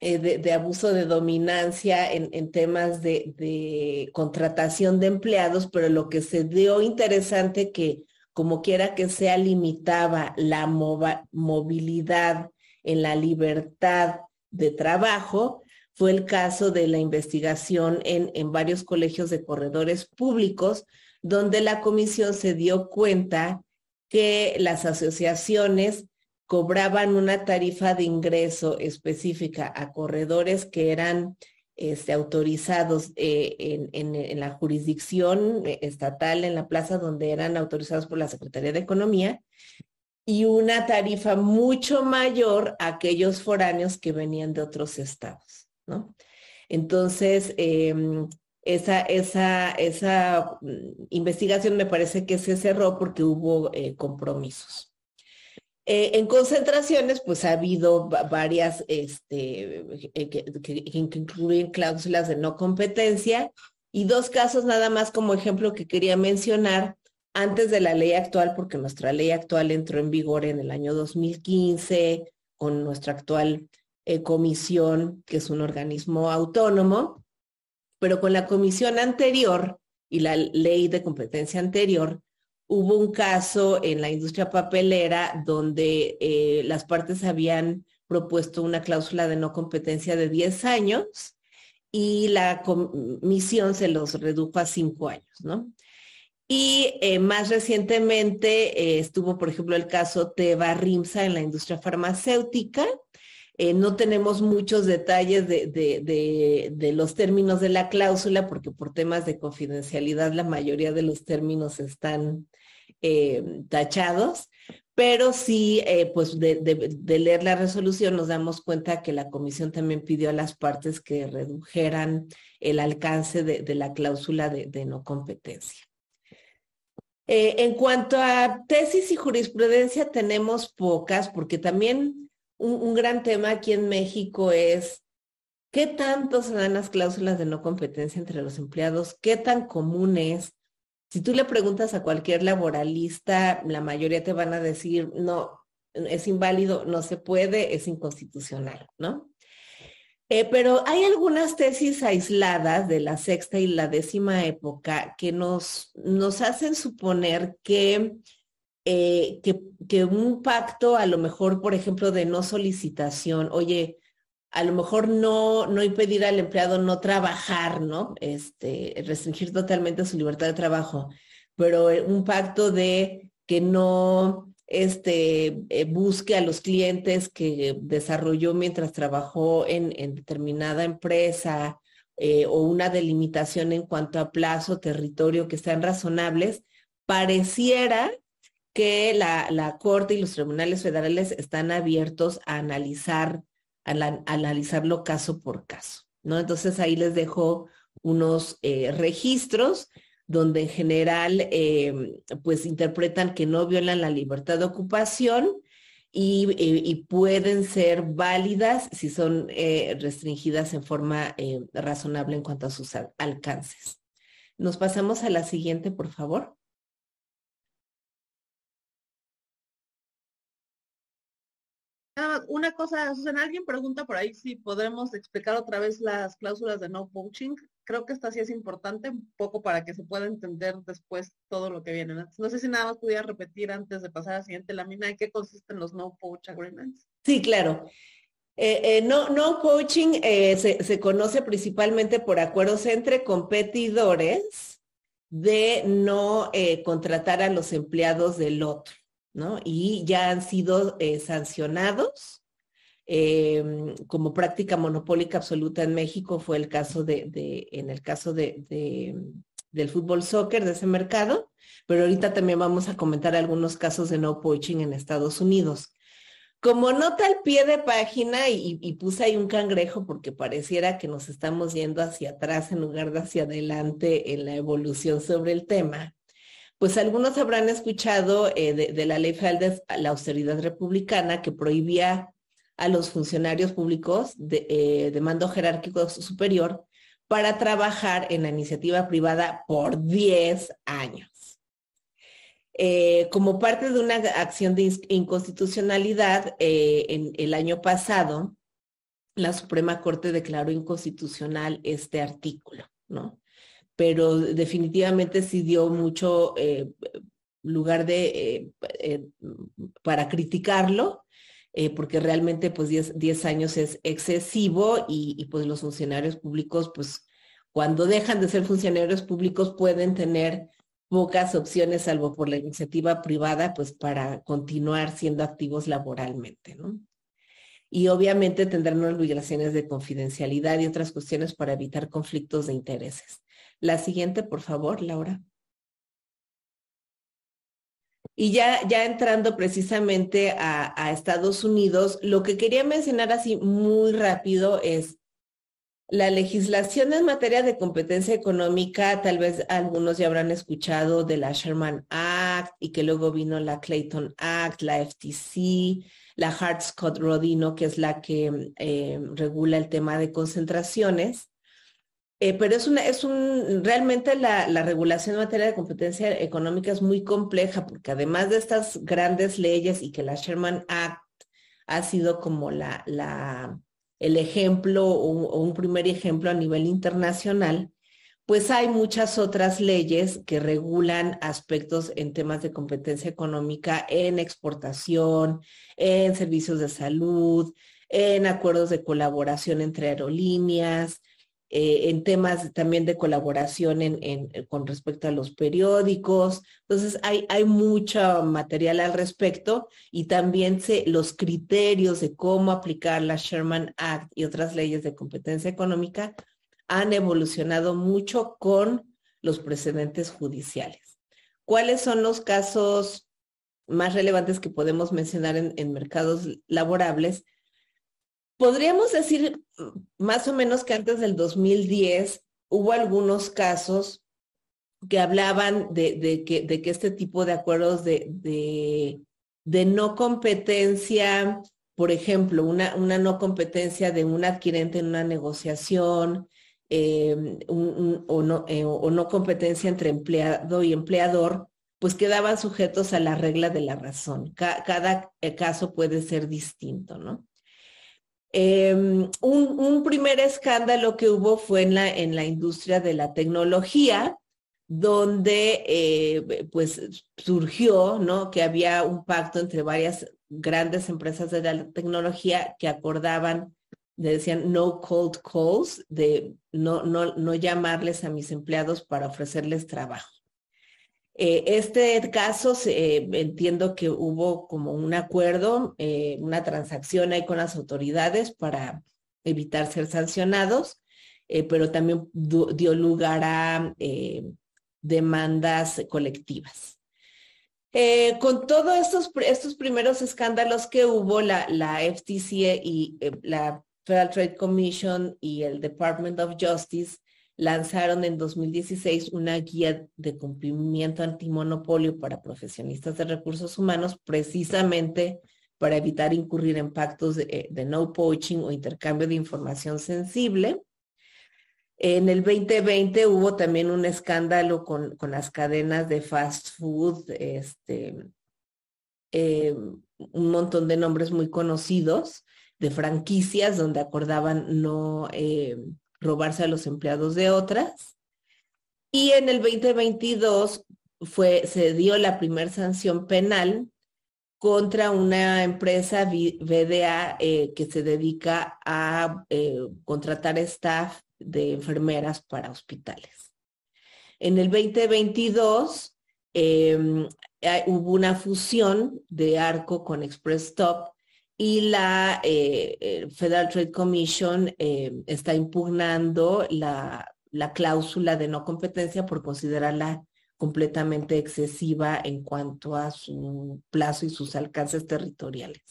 eh, de, abuso de dominancia en, en temas de, contratación de empleados, pero lo que se dio interesante que como quiera que sea limitaba la movilidad en la libertad de trabajo fue el caso de la investigación en, en varios colegios de corredores públicos, donde la comisión se dio cuenta que las asociaciones cobraban una tarifa de ingreso específica a corredores que eran este, autorizados eh, en, en, la jurisdicción estatal, en la plaza donde eran autorizados por la Secretaría de Economía, y una tarifa mucho mayor a aquellos foráneos que venían de otros estados, ¿no? Entonces, em, esa, esa, esa mm, investigación me parece que se cerró porque hubo eh, compromisos. Eh, en concentraciones, pues ha habido varias este, eh, que, que, incluyen cláusulas de no competencia y dos casos nada más como ejemplo que quería mencionar antes de la ley actual, porque nuestra ley actual entró en vigor en el año 2015 con nuestra actual eh, comisión, que es un organismo autónomo, pero con la comisión anterior y la ley de competencia anterior, hubo un caso en la industria papelera donde eh, las partes habían propuesto una cláusula de no competencia de 10 años y la comisión se los redujo a 5 años, ¿no? Y eh, más recientemente eh, estuvo, por ejemplo, el caso Teva Rimsa en la industria farmacéutica. Eh, no tenemos muchos detalles de, de, de, los términos de la cláusula porque por temas de confidencialidad la mayoría de los términos están tachados, pero sí, pues de, leer la resolución nos damos cuenta que la comisión también pidió a las partes que redujeran el alcance de, la cláusula de no competencia. Eh, en cuanto a tesis y jurisprudencia, tenemos pocas, porque también un, gran tema aquí en México es qué tanto se dan las cláusulas de no competencia entre los empleados, qué tan común es. Si tú le preguntas a cualquier laboralista, la mayoría te van a decir, no, es inválido, no se puede, es inconstitucional, ¿no? Eh, pero hay algunas tesis aisladas de la sexta y la décima época que nos, nos hacen suponer que, eh, que, que, un pacto, a lo mejor, por ejemplo, de no solicitación, oye, a lo mejor no, no impedir al empleado no trabajar, ¿no? Este, restringir totalmente su libertad de trabajo, pero un pacto de que no este, eh, busque a los clientes que desarrolló mientras trabajó en, determinada empresa eh, o una delimitación en cuanto a plazo, territorio que sean razonables, pareciera que la, la Corte y los tribunales federales están abiertos a analizar, a, analizarlo caso por caso, ¿no? Entonces ahí les dejo unos eh, registros donde en general eh, pues interpretan que no violan la libertad de ocupación y, eh, pueden ser válidas si son restringidas en forma razonable en cuanto a sus alcances. Nos pasamos a la siguiente, por favor. una cosa, Susana, alguien pregunta por ahí si podremos explicar otra vez las cláusulas de no poaching. Creo que esta sí es importante, un poco para que se pueda entender después todo lo que viene. No, sé si nada más pudiera repetir antes de pasar a la siguiente lámina en qué consisten los no poach agreements. Sí, claro. Eh, eh, no, no poaching eh, se, conoce principalmente por acuerdos entre competidores de no contratar a los empleados del otro. ¿no? Y ya han sido sancionados em, como práctica monopólica absoluta en México, fue el caso de, en el caso de, del fútbol soccer, de ese mercado, pero ahorita también vamos a comentar algunos casos de no poaching en Estados Unidos. Como nota al pie de página, y, puse ahí un cangrejo porque pareciera que nos estamos yendo hacia atrás en lugar de hacia adelante en la evolución sobre el tema, pues algunos habrán escuchado eh, de, la ley federal de la austeridad republicana que prohibía a los funcionarios públicos de, eh, mando jerárquico superior para trabajar en la iniciativa privada por 10 años. Eh, como parte de una acción de inconstitucionalidad, en el año pasado, la Suprema Corte declaró inconstitucional este artículo, ¿no? pero definitivamente sí dio mucho eh, lugar de, eh, eh, para criticarlo, porque realmente pues 10, años es excesivo y, pues los funcionarios públicos pues cuando dejan de ser funcionarios públicos pueden tener pocas opciones salvo por la iniciativa privada pues para continuar siendo activos laboralmente, ¿no? Y obviamente tendrán obligaciones de confidencialidad y otras cuestiones para evitar conflictos de intereses. La siguiente, por favor, Laura. Y ya, ya entrando precisamente a, Estados Unidos, lo que quería mencionar así muy rápido es la legislación en materia de competencia económica, tal vez algunos ya habrán escuchado de la Sherman Act y que luego vino la Clayton Act, la FTC, la Hart-Scott-Rodino, que es la que eh, regula el tema de concentraciones. Eh, pero es una, es un, realmente la, regulación en materia de competencia económica es muy compleja porque además de estas grandes leyes y que la Sherman Act ha sido como la, la, el ejemplo o, un primer ejemplo a nivel internacional, pues hay muchas otras leyes que regulan aspectos en temas de competencia económica en exportación, en servicios de salud, en acuerdos de colaboración entre aerolíneas, eh, en temas también de colaboración en, eh, con respecto a los periódicos. Entonces, hay, hay mucho material al respecto y también se, los criterios de cómo aplicar la Sherman Act y otras leyes de competencia económica han evolucionado mucho con los precedentes judiciales. ¿Cuáles son los casos más relevantes que podemos mencionar en, en mercados laborables? Podríamos decir más o menos que antes del 2010 hubo algunos casos que hablaban de, que, este tipo de acuerdos de, no competencia, por ejemplo, una, no competencia de un adquirente en una negociación, eh, o, no, eh, o no competencia entre empleado y empleador, pues quedaban sujetos a la regla de la razón. cada eh, caso puede ser distinto, ¿no? Em, un, primer escándalo que hubo fue en la, en la industria de la tecnología, donde eh, pues surgió, ¿no? Que había un pacto entre varias grandes empresas de la tecnología que acordaban, decían no cold calls, de no, no, no llamarles a mis empleados para ofrecerles trabajo. Eh, este caso, eh, entiendo que hubo como un acuerdo, eh, una transacción ahí con las autoridades para evitar ser sancionados. eh, pero también dio lugar a demandas colectivas. Con todos estos, estos primeros escándalos que hubo, la, la FTC y la Federal Trade Commission y el Department of Justice lanzaron en 2016 una guía de cumplimiento antimonopolio para profesionistas de recursos humanos, precisamente para evitar incurrir en pactos de, de no poaching o intercambio de información sensible. En el 2020 hubo también un escándalo con, las cadenas de fast food, este, eh, un montón de nombres muy conocidos de franquicias donde acordaban no eh, robarse a los empleados de otras. Y en el 2022 fue, se dio la primera sanción penal contra una empresa VDA eh, que se dedica a contratar staff de enfermeras para hospitales. En el 2022 em, hubo una fusión de ARCO con Express Stop y la eh, eh, Federal Trade Commission em, está impugnando la, la cláusula de no competencia por considerarla completamente excesiva en cuanto a su plazo y sus alcances territoriales.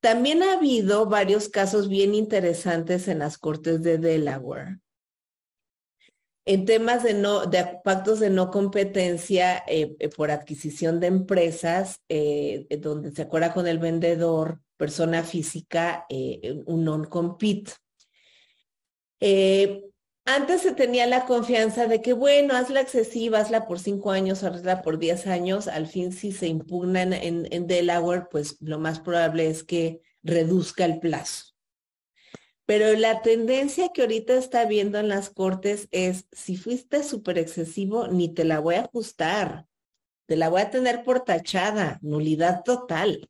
También ha habido varios casos bien interesantes en las cortes de Delaware. En temas de, no, de pactos de no competencia eh, eh, por adquisición de empresas, eh, donde se acuerda con el vendedor, persona física, un non-compete. Antes se tenía la confianza de que, bueno, hazla excesiva, hazla por cinco años, hazla por diez años. Al fin, si se impugna en, en, Delaware, pues lo más probable es que reduzca el plazo. Pero la tendencia que ahorita está viendo en las cortes es, si fuiste súper excesivo, ni te la voy a ajustar. Te la voy a tener por tachada, nulidad total.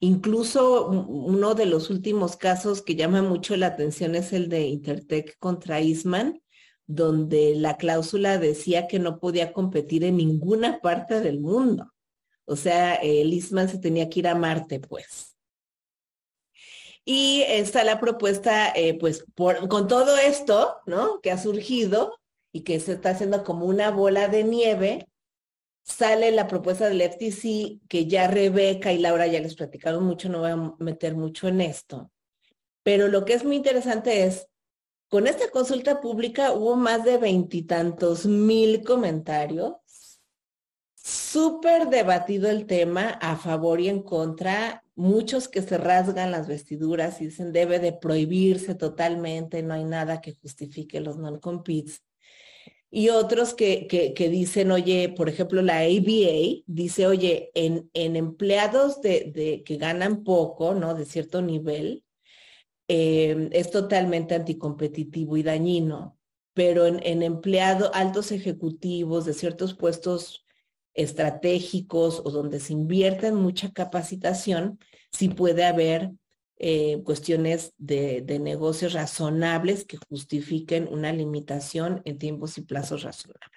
Incluso uno de los últimos casos que llama mucho la atención es el de Intertech contra Eastman, donde la cláusula decía que no podía competir en ninguna parte del mundo. O sea, el Eastman se tenía que ir a Marte, pues. Y está la propuesta, eh, pues, con todo esto, ¿no? Que ha surgido y que se está haciendo como una bola de nieve, sale la propuesta del FTC que ya Rebeca y Laura ya les platicaron mucho, no voy a meter mucho en esto. Pero lo que es muy interesante es, con esta consulta pública hubo más de veintitantos mil comentarios, súper debatido el tema a favor y en contra, muchos que se rasgan las vestiduras y dicen debe de prohibirse totalmente, no hay nada que justifique los non-competes y otros que, que, dicen, oye, por ejemplo, la ABA dice, oye, en, en empleados de, de, que ganan poco, ¿no? De cierto nivel, eh, es totalmente anticompetitivo y dañino, pero en, en empleados altos ejecutivos de ciertos puestos estratégicos o donde se invierte en mucha capacitación, sí puede haber eh, cuestiones de, negocios razonables que justifiquen una limitación en tiempos y plazos razonables.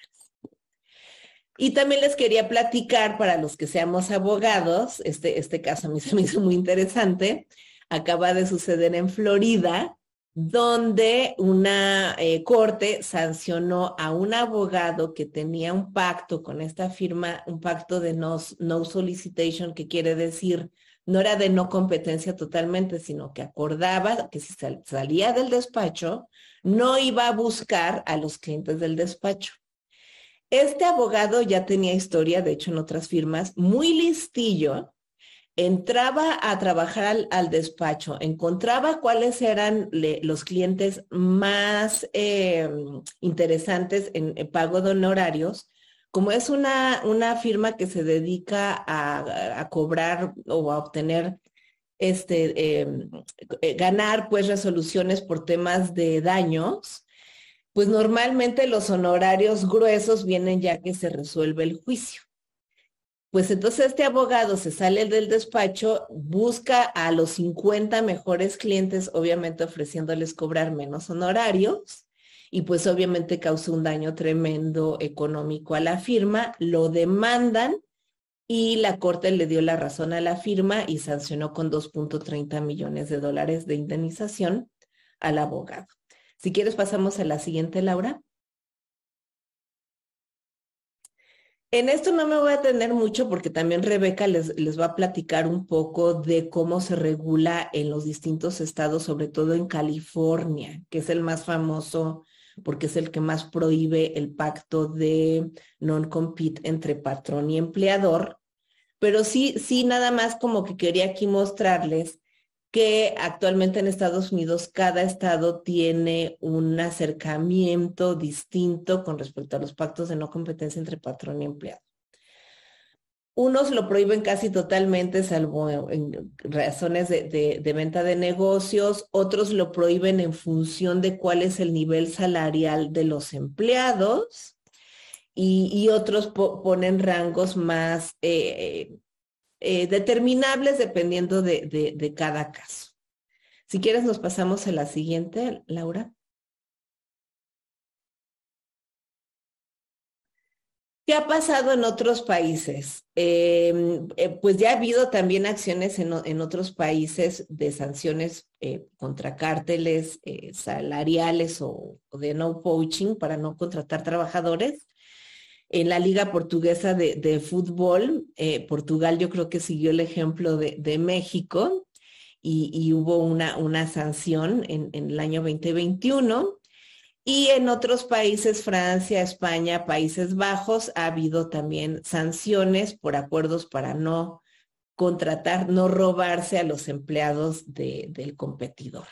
Y también les quería platicar para los que seamos abogados, este, este caso a mí se me hizo muy interesante, acaba de suceder en Florida, donde una eh, corte sancionó a un abogado que tenía un pacto con esta firma, un pacto de no, no solicitation, que quiere decir no era de no competencia totalmente, sino que acordaba que si salía del despacho, no iba a buscar a los clientes del despacho. Este abogado ya tenía historia, de hecho en otras firmas, muy listillo, entraba a trabajar al, despacho, encontraba cuáles eran los clientes más eh, interesantes en, en, pago de honorarios como es una, una firma que se dedica a, cobrar o a obtener, este, em, eh, ganar pues resoluciones por temas de daños, pues normalmente los honorarios gruesos vienen ya que se resuelve el juicio. Pues entonces este abogado se sale del despacho, busca a los 50 mejores clientes, obviamente ofreciéndoles cobrar menos honorarios, y pues obviamente causó un daño tremendo económico a la firma, lo demandan y la corte le dio la razón a la firma y sancionó con 2.30 millones de dólares de indemnización al abogado. Si quieres, pasamos a la siguiente, Laura. En esto no me voy a tener mucho porque también Rebeca les, les, va a platicar un poco de cómo se regula en los distintos estados, sobre todo en California, que es el más famoso porque es el que más prohíbe el pacto de non-compete entre patrón y empleador. Pero sí, sí, nada más como que quería aquí mostrarles que actualmente en Estados Unidos cada estado tiene un acercamiento distinto con respecto a los pactos de no competencia entre patrón y empleado. Unos lo prohíben casi totalmente, salvo en razones de, venta de negocios, otros lo prohíben en función de cuál es el nivel salarial de los empleados y, otros ponen rangos más eh, eh, determinables dependiendo de, cada caso. Si quieres, nos pasamos a la siguiente, Laura. ¿Qué ha pasado en otros países? Em, eh, pues ya ha habido también acciones en, otros países de sanciones eh, contra cárteles salariales o, de no poaching para no contratar trabajadores en la Liga Portuguesa de, Fútbol, eh, Portugal yo creo que siguió el ejemplo de, México y, hubo una, una sanción en, el año 2021. Y en otros países, Francia, España, Países Bajos, ha habido también sanciones por acuerdos para no contratar, no robarse a los empleados del competidor.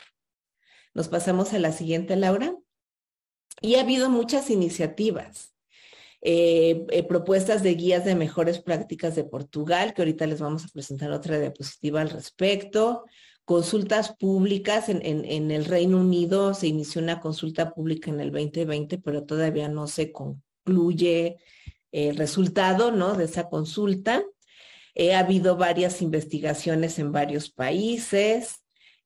Nos pasamos a la siguiente, Laura. Y ha habido muchas iniciativas. Eh, eh, propuestas de guías de mejores prácticas de Portugal, que ahorita les vamos a presentar otra diapositiva al respecto. Consultas públicas en, el Reino Unido, se inició una consulta pública en el 2020, pero todavía no se concluye el resultado ¿no? de esa consulta. ha habido varias investigaciones en varios países.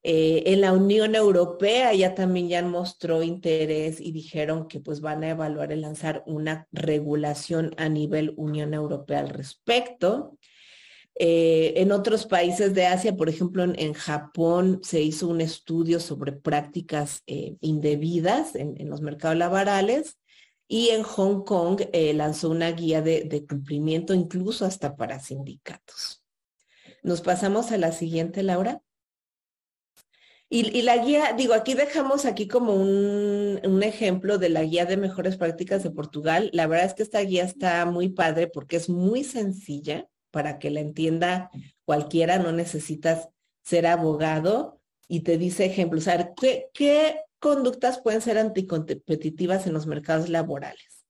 Eh, en la Unión Europea ya también ya mostró interés y dijeron que pues van a evaluar el lanzar una regulación a nivel Unión Europea al respecto. Eh, en otros países de Asia, por ejemplo, en, Japón se hizo un estudio sobre prácticas eh, indebidas en, los mercados laborales y en Hong Kong lanzó una guía de cumplimiento incluso hasta para sindicatos. Nos pasamos a la siguiente, Laura. Y, la guía, digo, aquí dejamos aquí como un, ejemplo de la guía de mejores prácticas de Portugal. La verdad es que esta guía está muy padre porque es muy sencilla para que la entienda cualquiera, no necesitas ser abogado y te dice ejemplos. A ver, ¿qué, qué conductas pueden ser anticompetitivas en los mercados laborales?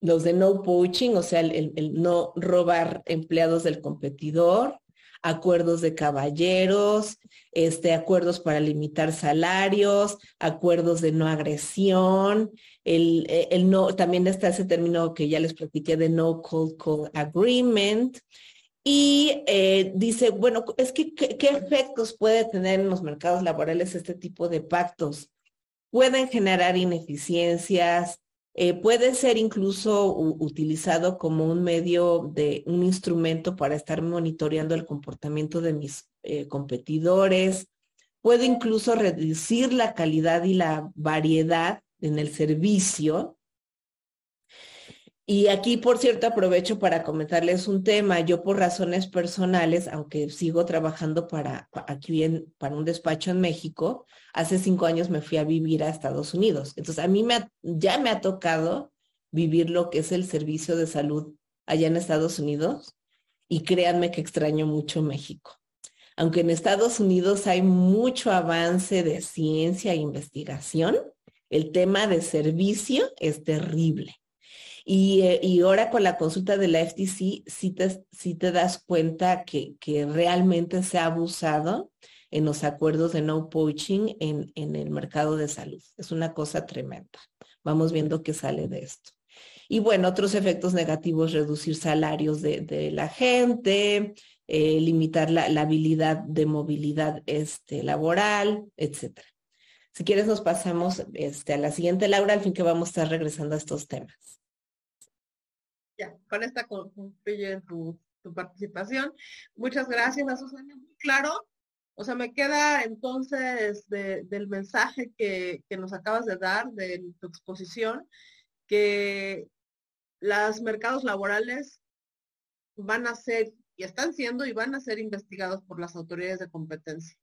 Los de no poaching, o sea, el no robar empleados del competidor, acuerdos de caballeros, este, acuerdos para limitar salarios, acuerdos de no agresión, el, eh, el no, también está ese término que ya les platiqué de no cold call agreement. Y eh, dice, bueno, es que ¿qué efectos puede tener en los mercados laborales este tipo de pactos? Pueden generar ineficiencias, eh, puede ser incluso utilizado como un medio de un instrumento para estar monitoreando el comportamiento de mis eh, competidores. Puede incluso reducir la calidad y la variedad en el servicio y aquí, por cierto, aprovecho para comentarles un tema. Yo por razones personales, aunque sigo trabajando para aquí en, para un despacho en México, hace cinco años me fui a vivir a Estados Unidos. Entonces, a mí me ya me ha tocado vivir lo que es el servicio de salud allá en Estados Unidos y créanme que extraño mucho México. Aunque en Estados Unidos hay mucho avance de ciencia e investigación, el tema de servicio es terrible. Eh, y, ahora con la consulta de la FTC, sí te, das cuenta que, realmente se ha abusado en los acuerdos de no poaching en, el mercado de salud. Es una cosa tremenda. Vamos viendo qué sale de esto. Y bueno, otros efectos negativos, reducir salarios de, la gente, eh, limitar la, habilidad de movilidad este, laboral, etcétera. Si quieres nos pasamos este, a la siguiente, Laura, al fin que vamos a estar regresando a estos temas. Ya, con esta concluye tu, participación. Muchas gracias, a. Muy claro. O sea, me queda entonces del mensaje que, que, nos acabas de dar, de tu exposición, que los mercados laborales van a ser, y están siendo, y van a ser investigados por las autoridades de competencia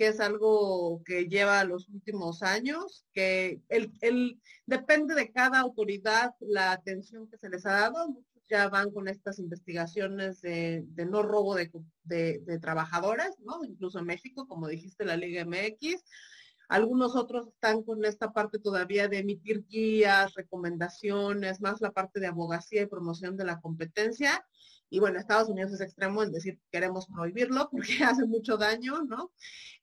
que es algo que lleva los últimos años, que el, el, depende de cada autoridad la atención que se les ha dado. Muchos ya van con estas investigaciones de, no robo de, de, trabajadoras, ¿no? Incluso en México, como dijiste, la Liga MX. Algunos otros están con esta parte todavía de emitir guías, recomendaciones, más la parte de abogacía y promoción de la competencia. Y bueno, Estados Unidos es extremo en decir queremos prohibirlo porque hace mucho daño, ¿no?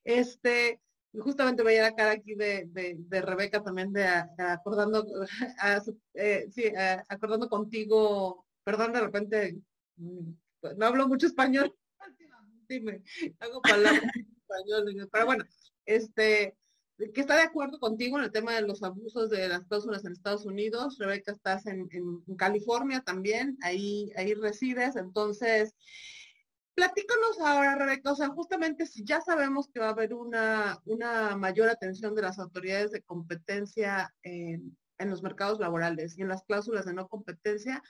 Este, justamente veía la cara aquí de, Rebeca también de, acordando, eh, sí, acordando contigo, perdón, de repente mm, no hablo mucho español, dime, hago palabras en español, pero bueno, este, que está de acuerdo contigo en el tema de los abusos de las cláusulas en Estados Unidos. Rebeca, estás en, California también, ahí, ahí resides. Entonces, platícanos ahora, Rebeca, o sea, justamente si ya sabemos que va a haber una, una mayor atención de las autoridades de competencia en, en los mercados laborales y en las cláusulas de no competencia,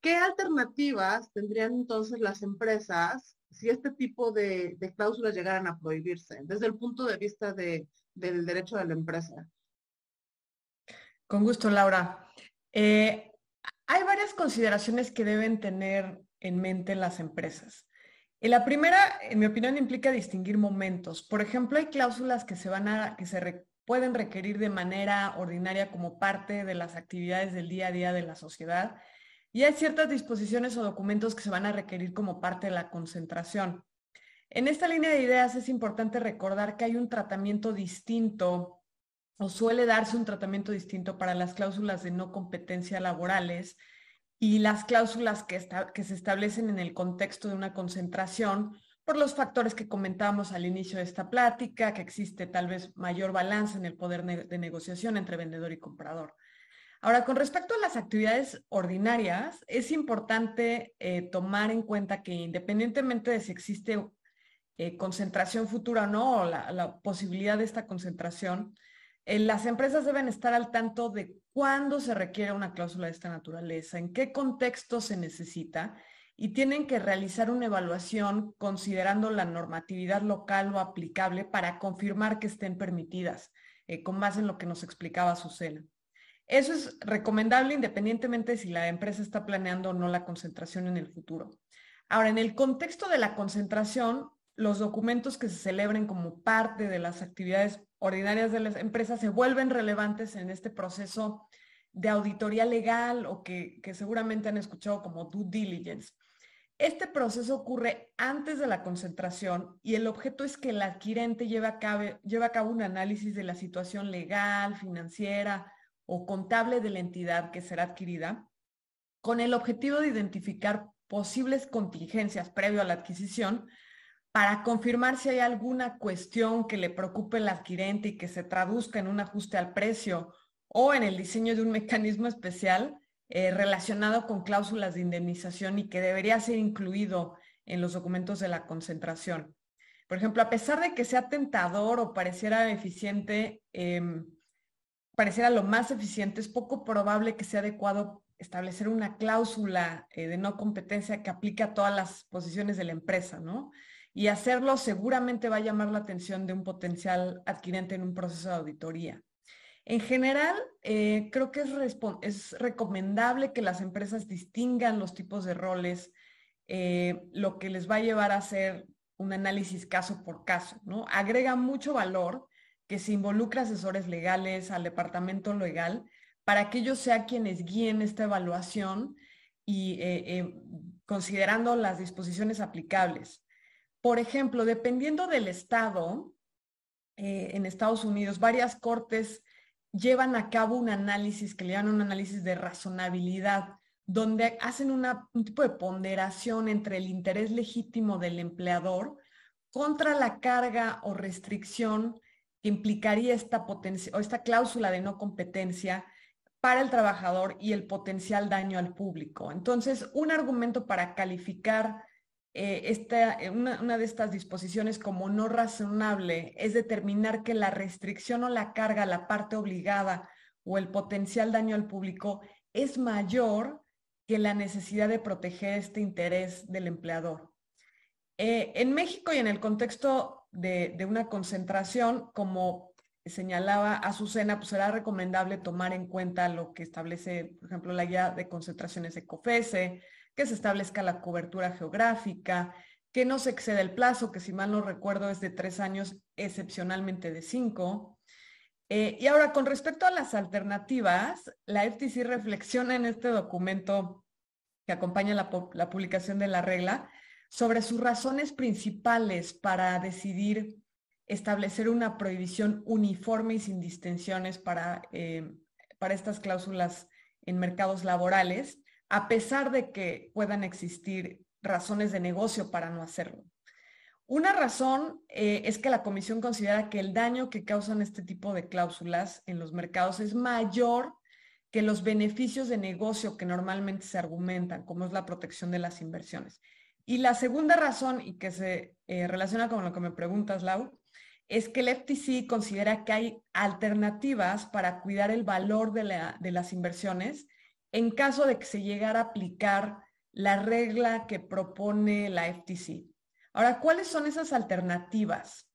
¿qué alternativas tendrían entonces las empresas si este tipo de, de cláusulas llegaran a prohibirse desde el punto de vista de del derecho de la empresa. Con gusto, Laura. Eh, hay varias consideraciones que deben tener en mente las empresas. Y la primera, en mi opinión, implica distinguir momentos. Por ejemplo, hay cláusulas que se van a, que se pueden requerir de manera ordinaria como parte de las actividades del día a día de la sociedad. Y hay ciertas disposiciones o documentos que se van a requerir como parte de la concentración. En esta línea de ideas es importante recordar que hay un tratamiento distinto o suele darse un tratamiento distinto para las cláusulas de no competencia laborales y las cláusulas que, se establecen en el contexto de una concentración por los factores que comentábamos al inicio de esta plática, que existe tal vez mayor balance en el poder de negociación entre vendedor y comprador. Ahora, con respecto a las actividades ordinarias, es importante eh, tomar en cuenta que independientemente de si existe eh, concentración futura no, o la, posibilidad de esta concentración, eh, las empresas deben estar al tanto de cuándo se requiere una cláusula de esta naturaleza, en qué contexto se necesita y tienen que realizar una evaluación considerando la normatividad local o aplicable para confirmar que estén permitidas, eh, con base en lo que nos explicaba Susana. Eso es recomendable independientemente de si la empresa está planeando o no la concentración en el futuro. Ahora, en el contexto de la concentración, los documentos que se celebren como parte de las actividades ordinarias de las empresas se vuelven relevantes en este proceso de auditoría legal o que, seguramente han escuchado como due diligence. Este proceso ocurre antes de la concentración y el objeto es que el adquirente lleve a, cabo, lleve a cabo un análisis de la situación legal, financiera o contable de la entidad que será adquirida, con el objetivo de identificar posibles contingencias previo a la adquisición para confirmar si hay alguna cuestión que le preocupe al adquirente y que se traduzca en un ajuste al precio o en el diseño de un mecanismo especial eh, relacionado con cláusulas de indemnización y que debería ser incluido en los documentos de la concentración. Por ejemplo, a pesar de que sea tentador o pareciera eficiente, em, pareciera lo más eficiente, es poco probable que sea adecuado establecer una cláusula eh, de no competencia que aplique a todas las posiciones de la empresa, ¿no? Y hacerlo seguramente va a llamar la atención de un potencial adquirente en un proceso de auditoría. En general, eh, creo que es, recomendable que las empresas distingan los tipos de roles, eh, lo que les va a llevar a hacer un análisis caso por caso, ¿no? Agrega mucho valor que se involucre asesores legales, al departamento legal, para que ellos sean quienes guíen esta evaluación y eh, considerando las disposiciones aplicables. Por ejemplo, dependiendo del estado, eh, en Estados Unidos, varias cortes llevan a cabo un análisis que le llaman un análisis de razonabilidad, donde hacen un tipo de ponderación entre el interés legítimo del empleador contra la carga o restricción que implicaría esta, o esta cláusula de no competencia para el trabajador y el potencial daño al público. Entonces, un argumento para calificar eh, esta, una, una, de estas disposiciones como no razonable es determinar que la restricción o la carga, la parte obligada o el potencial daño al público es mayor que la necesidad de proteger este interés del empleador. Eh, en México y en el contexto de, de, una concentración, como señalaba Azucena, pues será recomendable tomar en cuenta lo que establece, por ejemplo, la guía de concentraciones de COFESE, que se establezca la cobertura geográfica, que no se exceda el plazo, que si mal no recuerdo es de tres años, excepcionalmente de cinco. Eh, y ahora, con respecto a las alternativas, la FTC reflexiona en este documento que acompaña la, publicación de la regla sobre sus razones principales para decidir establecer una prohibición uniforme y sin distinciones para, eh, para estas cláusulas en mercados laborales a pesar de que puedan existir razones de negocio para no hacerlo. Una razón eh, es que la Comisión considera que el daño que causan este tipo de cláusulas en los mercados es mayor que los beneficios de negocio que normalmente se argumentan, como es la protección de las inversiones. Y la segunda razón, y que se eh, relaciona con lo que me preguntas, Lau, es que el FTC considera que hay alternativas para cuidar el valor de, de las inversiones en caso de que se llegara a aplicar la regla que propone la FTC. Ahora, ¿cuáles son esas alternativas?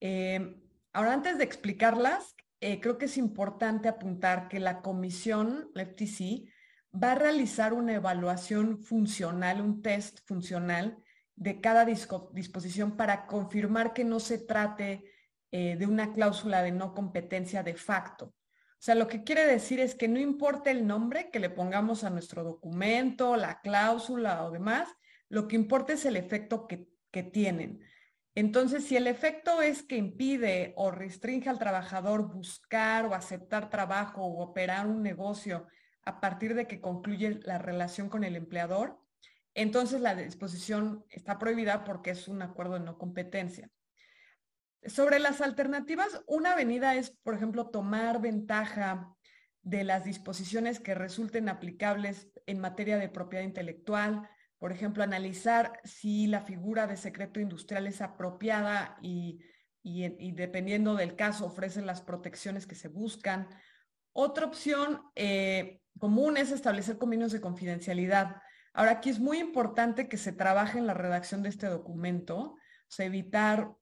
Eh, ahora, antes de explicarlas, eh, creo que es importante apuntar que la comisión, la FTC, va a realizar una evaluación funcional, un test funcional de cada disposición para confirmar que no se trate eh, de una cláusula de no competencia de facto. O sea, lo que quiere decir es que no importa el nombre que le pongamos a nuestro documento, la cláusula o demás, lo que importa es el efecto que, que tienen. Entonces, si el efecto es que impide o restringe al trabajador buscar o aceptar trabajo o operar un negocio a partir de que concluye la relación con el empleador, entonces la disposición está prohibida porque es un acuerdo de no competencia. Sobre las alternativas, una avenida es, por ejemplo, tomar ventaja de las disposiciones que resulten aplicables en materia de propiedad intelectual, por ejemplo, analizar si la figura de secreto industrial es apropiada y, dependiendo del caso ofrecen las protecciones que se buscan. Otra opción eh, común es establecer convenios de confidencialidad. Ahora, aquí es muy importante que se trabaje en la redacción de este documento, o sea, evitar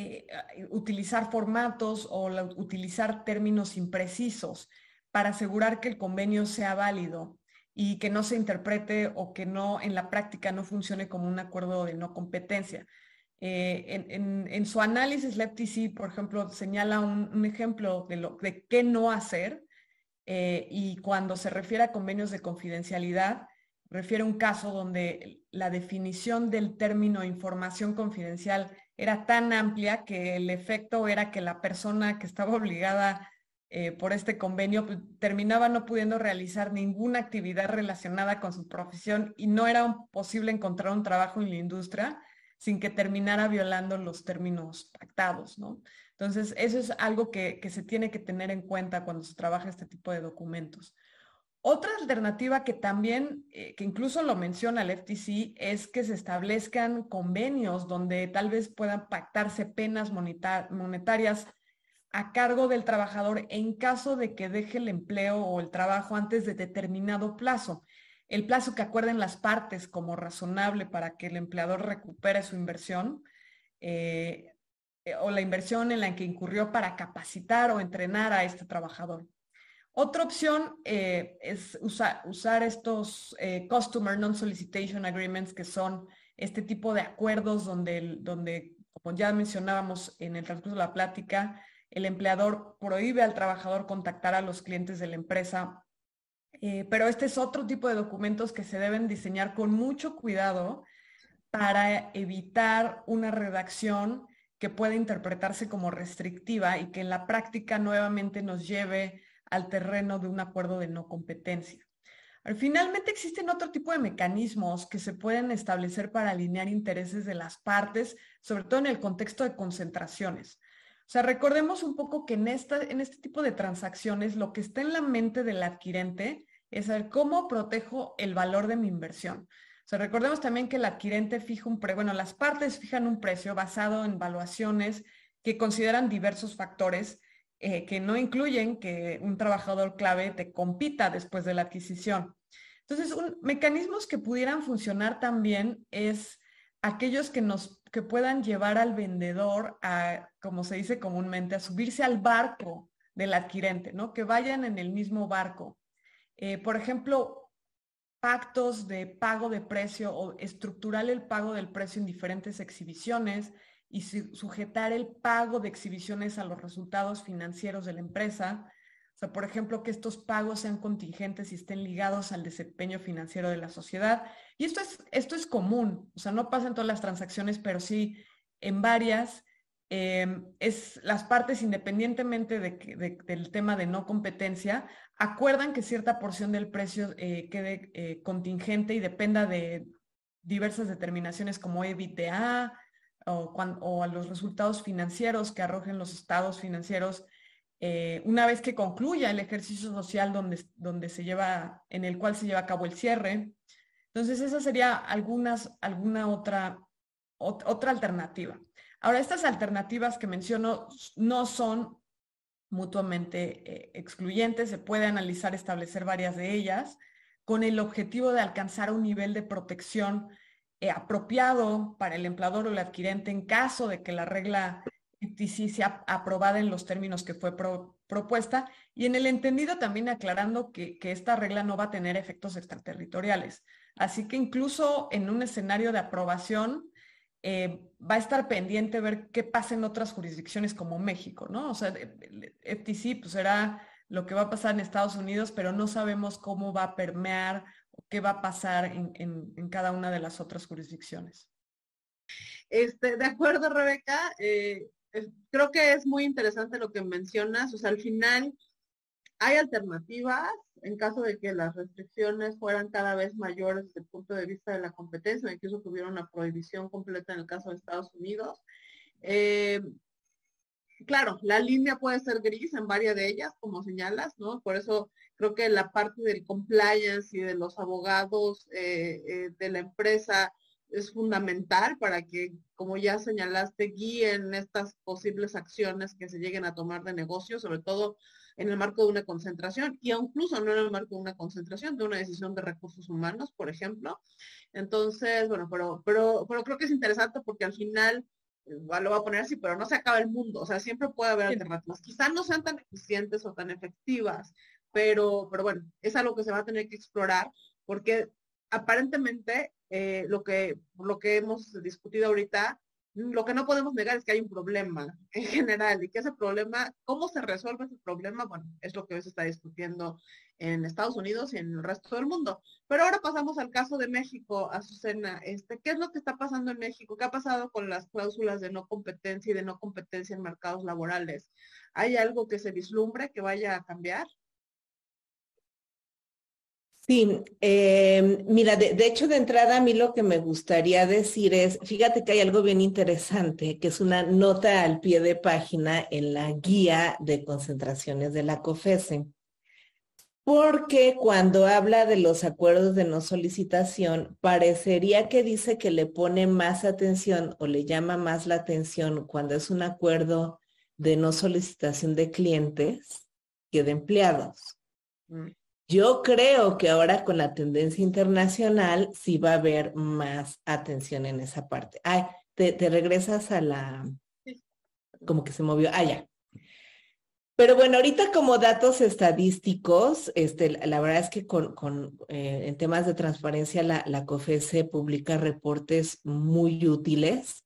eh, utilizar formatos o utilizar términos imprecisos para asegurar que el convenio sea válido y que no se interprete o que no en la práctica no funcione como un acuerdo de no competencia. Eh, en, su análisis, la FTC, por ejemplo, señala un, ejemplo de, lo, de qué no hacer eh, y cuando se refiere a convenios de confidencialidad, refiere a un caso donde la definición del término información confidencial era tan amplia que el efecto era que la persona que estaba obligada eh, por este convenio pues, terminaba no pudiendo realizar ninguna actividad relacionada con su profesión y no era posible encontrar un trabajo en la industria sin que terminara violando los términos pactados, ¿no? Entonces, eso es algo que, que se tiene que tener en cuenta cuando se trabaja este tipo de documentos. Otra alternativa que también, eh, que incluso lo menciona el FTC, es que se establezcan convenios donde tal vez puedan pactarse penas monetarias a cargo del trabajador en caso de que deje el empleo o el trabajo antes de determinado plazo. El plazo que acuerden las partes como razonable para que el empleador recupere su inversión eh, eh, o la inversión en la que incurrió para capacitar o entrenar a este trabajador. Otra opción eh, es usar estos eh, Customer Non-Solicitation Agreements, que son este tipo de acuerdos donde, donde, como ya mencionábamos en el transcurso de la plática, el empleador prohíbe al trabajador contactar a los clientes de la empresa. Eh, pero este es otro tipo de documentos que se deben diseñar con mucho cuidado para evitar una redacción que pueda interpretarse como restrictiva y que en la práctica nuevamente nos lleve al terreno de un acuerdo de no competencia. Finalmente existen otro tipo de mecanismos que se pueden establecer para alinear intereses de las partes, sobre todo en el contexto de concentraciones. O sea, recordemos un poco que en, esta, en este tipo de transacciones lo que está en la mente del adquirente es saber cómo protejo el valor de mi inversión. O sea, recordemos también que el adquirente fija un precio, bueno, las partes fijan un precio basado en valuaciones que consideran diversos factores eh, que no incluyen que un trabajador clave te compita después de la adquisición. Entonces, mecanismos que pudieran funcionar también es aquellos que nos que puedan llevar al vendedor a, como se dice comúnmente, a subirse al barco del adquirente, ¿no? Que vayan en el mismo barco. Eh, por ejemplo, pactos de pago de precio o estructurar el pago del precio en diferentes exhibiciones y sujetar el pago de exhibiciones a los resultados financieros de la empresa. O sea, por ejemplo, que estos pagos sean contingentes y estén ligados al desempeño financiero de la sociedad. Y esto es, esto es común, o sea, no pasa en todas las transacciones, pero sí en varias. Em, es las partes, independientemente de, del tema de no competencia, acuerdan que cierta porción del precio eh, quede eh, contingente y dependa de diversas determinaciones como EBITDA o, a los resultados financieros que arrojen los estados financieros eh, una vez que concluya el ejercicio social donde, donde se lleva, en el cual se lleva a cabo el cierre. Entonces, esa sería alguna otra, otra alternativa. Ahora, estas alternativas que menciono no son mutuamente eh, excluyentes, se puede analizar, establecer varias de ellas con el objetivo de alcanzar un nivel de protección eh, apropiado para el empleador o el adquirente en caso de que la regla FTC sea aprobada en los términos que fue propuesta y en el entendido también aclarando que, que, esta regla no va a tener efectos extraterritoriales. Así que incluso en un escenario de aprobación, eh, va a estar pendiente ver qué pasa en otras jurisdicciones como México, ¿no? O sea, FTC pues será lo que va a pasar en Estados Unidos, pero no sabemos cómo va a permear qué va a pasar en, cada una de las otras jurisdicciones. Este, de acuerdo, Rebeca. Eh, creo que es muy interesante lo que mencionas. O sea, al final hay alternativas en caso de que las restricciones fueran cada vez mayores desde el punto de vista de la competencia, incluso tuviera una prohibición completa en el caso de Estados Unidos. Eh, claro, la línea puede ser gris en varias de ellas, como señalas, ¿no? Por eso creo que la parte del compliance y de los abogados eh, eh, de la empresa es fundamental para que, como ya señalaste, guíen estas posibles acciones que se lleguen a tomar de negocio, sobre todo en el marco de una concentración y incluso no en el marco de una concentración, de una decisión de recursos humanos, por ejemplo. Entonces, bueno, pero, pero, pero creo que es interesante porque al final, lo voy a poner así, pero no se acaba el mundo, o sea, siempre puede haber alternativas. Quizás no sean tan eficientes o tan efectivas, pero, pero bueno, es algo que se va a tener que explorar porque aparentemente eh, lo, que, lo que hemos discutido ahorita lo que no podemos negar es que hay un problema en general y que ese problema, ¿cómo se resuelve ese problema? Bueno, es lo que hoy se está discutiendo en Estados Unidos y en el resto del mundo. Pero ahora pasamos al caso de México, Azucena. Este, ¿Qué es lo que está pasando en México? ¿Qué ha pasado con las cláusulas de no competencia y de no competencia en mercados laborales? ¿Hay algo que se vislumbre que vaya a cambiar? Sí, eh, mira, de, hecho de entrada a mí lo que me gustaría decir es, fíjate que hay algo bien interesante, que es una nota al pie de página en la guía de concentraciones de la COFESE. Porque cuando habla de los acuerdos de no solicitación, parecería que dice que le pone más atención o le llama más la atención cuando es un acuerdo de no solicitación de clientes que de empleados. Mm. Yo creo que ahora con la tendencia internacional sí va a haber más atención en esa parte. Ay, te, regresas a la, como que se movió, ah, ya. Pero bueno, ahorita como datos estadísticos, este, la verdad es que con, con eh, en temas de transparencia la, la COFESE publica reportes muy útiles.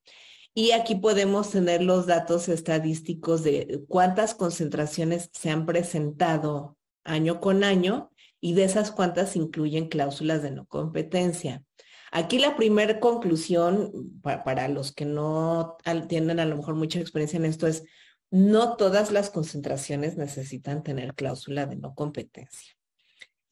Y aquí podemos tener los datos estadísticos de cuántas concentraciones se han presentado año con año y de esas cuantas incluyen cláusulas de no competencia. Aquí la primera conclusión para, los que no tienen a lo mejor mucha experiencia en esto es, no todas las concentraciones necesitan tener cláusula de no competencia.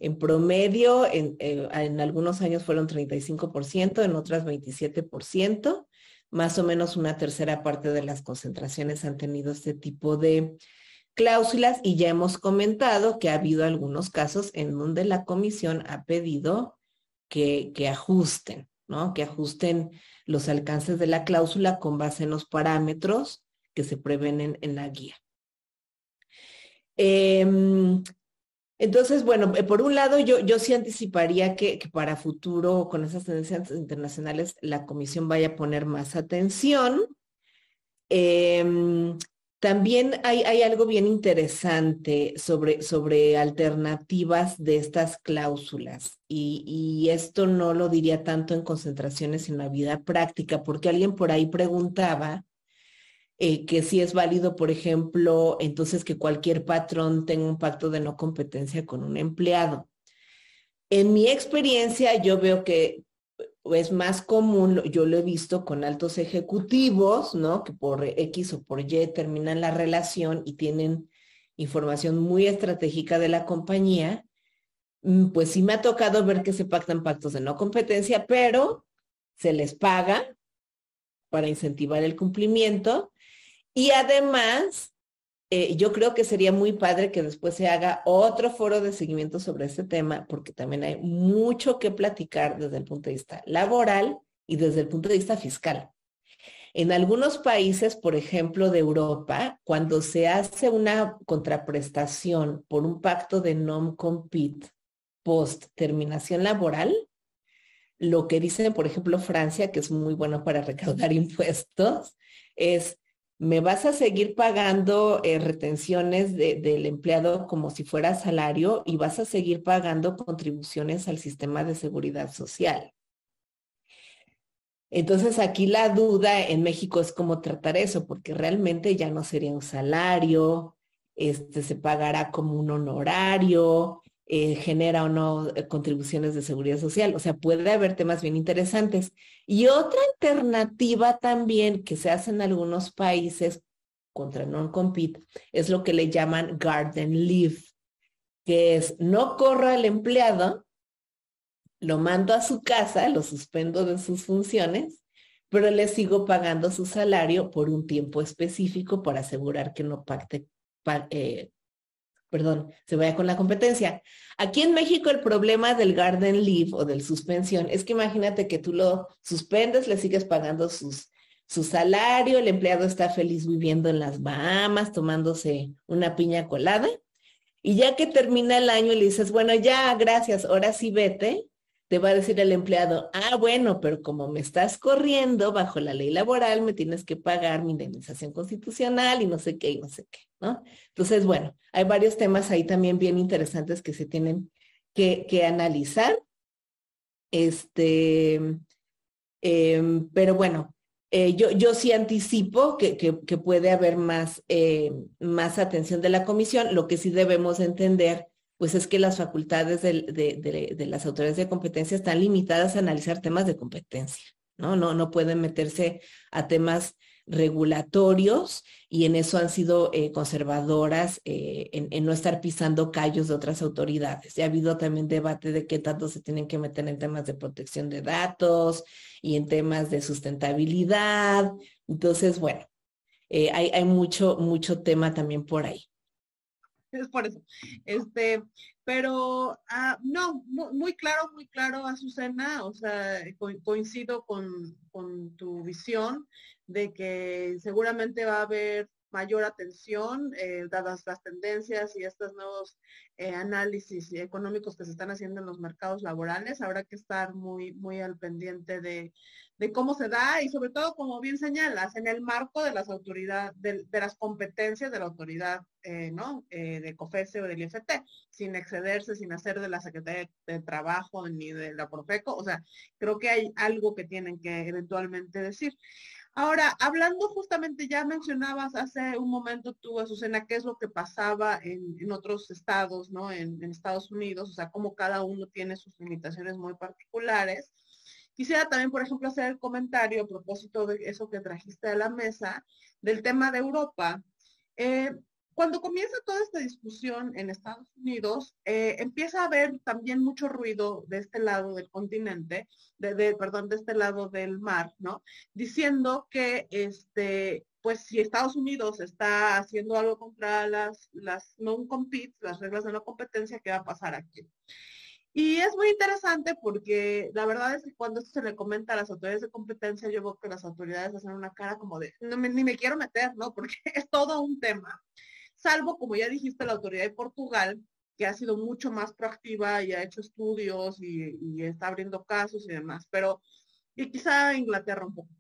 En promedio, en, eh, en algunos años fueron 35%, en otras 27%. Más o menos una tercera parte de las concentraciones han tenido este tipo de cláusulas y ya hemos comentado que ha habido algunos casos en donde la comisión ha pedido que, que ajusten, ¿no? Que ajusten los alcances de la cláusula con base en los parámetros que se prevén en, la guía. Em, entonces, bueno, eh, por un lado, yo, yo sí anticiparía que, que, para futuro, con esas tendencias internacionales, la comisión vaya a poner más atención. Em, también hay, algo bien interesante sobre, sobre alternativas de estas cláusulas y, y, esto no lo diría tanto en concentraciones en la vida práctica, porque alguien por ahí preguntaba eh, que si es válido, por ejemplo, entonces que cualquier patrón tenga un pacto de no competencia con un empleado. En mi experiencia, yo veo que es más común, yo lo he visto con altos ejecutivos, ¿no? Que por X o por Y terminan la relación y tienen información muy estratégica de la compañía, mm, pues sí me ha tocado ver que se pactan pactos de no competencia, pero se les paga para incentivar el cumplimiento y además eh, yo creo que sería muy padre que después se haga otro foro de seguimiento sobre este tema, porque también hay mucho que platicar desde el punto de vista laboral y desde el punto de vista fiscal. En algunos países, por ejemplo, de Europa, cuando se hace una contraprestación por un pacto de non-compete post terminación laboral, lo que dicen, por ejemplo, Francia, que es muy bueno para recaudar impuestos, es me vas a seguir pagando eh, retenciones del empleado como si fuera salario y vas a seguir pagando contribuciones al sistema de seguridad social. Entonces aquí la duda en México es cómo tratar eso, porque realmente ya no sería un salario, este se pagará como un honorario, eh, genera o no eh, contribuciones de seguridad social. O sea, puede haber temas bien interesantes. Y otra alternativa también que se hace en algunos países contra non-compete es lo que le llaman garden leave, que es no corro al empleado, lo mando a su casa, lo suspendo de sus funciones, pero le sigo pagando su salario por un tiempo específico para asegurar que no pacte, eh, perdón, se vaya con la competencia. Aquí en México el problema del garden leave o del suspensión es que imagínate que tú lo suspendes, le sigues pagando sus, su salario, el empleado está feliz viviendo en las Bahamas, tomándose una piña colada, y ya que termina el año le dices, bueno, ya, gracias, ahora sí vete, te va a decir el empleado, ah, bueno, pero como me estás corriendo bajo la ley laboral, me tienes que pagar mi indemnización constitucional y no sé qué y no sé qué, ¿no? Entonces, bueno, hay varios temas ahí también bien interesantes que se tienen que, que analizar. Este, em, pero bueno, eh, yo, yo sí anticipo que, que, puede haber más, eh, más atención de la comisión. Lo que sí debemos entender pues es que las facultades de, las autoridades de competencia están limitadas a analizar temas de competencia, ¿no? No, no pueden meterse a temas regulatorios y en eso han sido eh, conservadoras eh, en, no estar pisando callos de otras autoridades. Ya ha habido también debate de qué tanto se tienen que meter en temas de protección de datos y en temas de sustentabilidad. Entonces, bueno, eh, hay, hay mucho, mucho tema también por ahí. Es por eso. Este, pero ah, no, muy, claro, muy claro, Azucena, o sea, coincido con, con tu visión de que seguramente va a haber mayor atención, eh, dadas las tendencias y estos nuevos eh, análisis económicos que se están haciendo en los mercados laborales. Habrá que estar muy, muy al pendiente de, cómo se da y sobre todo, como bien señalas, en el marco de las autoridades, de, las competencias de la autoridad, eh, ¿no? de COFESE o del IFT, sin excederse, sin hacer de la Secretaría de Trabajo ni de la Profeco. O sea, creo que hay algo que tienen que eventualmente decir. Ahora, hablando justamente, ya mencionabas hace un momento tú, Azucena, qué es lo que pasaba en, otros estados, ¿no? En, Estados Unidos, o sea, cómo cada uno tiene sus limitaciones muy particulares. Quisiera también, por ejemplo, hacer el comentario a propósito de eso que trajiste a la mesa, del tema de Europa. Eh, cuando comienza toda esta discusión en Estados Unidos, eh, empieza a haber también mucho ruido de este lado del continente, de, perdón, de este lado del mar, ¿no? Diciendo que, este, pues si Estados Unidos está haciendo algo contra las, las non-competes, las reglas de no competencia, ¿qué va a pasar aquí? Y es muy interesante porque la verdad es que cuando esto se le comenta a las autoridades de competencia, yo veo que las autoridades hacen una cara como de, no ni me quiero meter, ¿no? Porque es todo un tema. Salvo, como ya dijiste, la autoridad de Portugal, que ha sido mucho más proactiva y ha hecho estudios y, está abriendo casos y demás. Pero, y quizá Inglaterra un poco.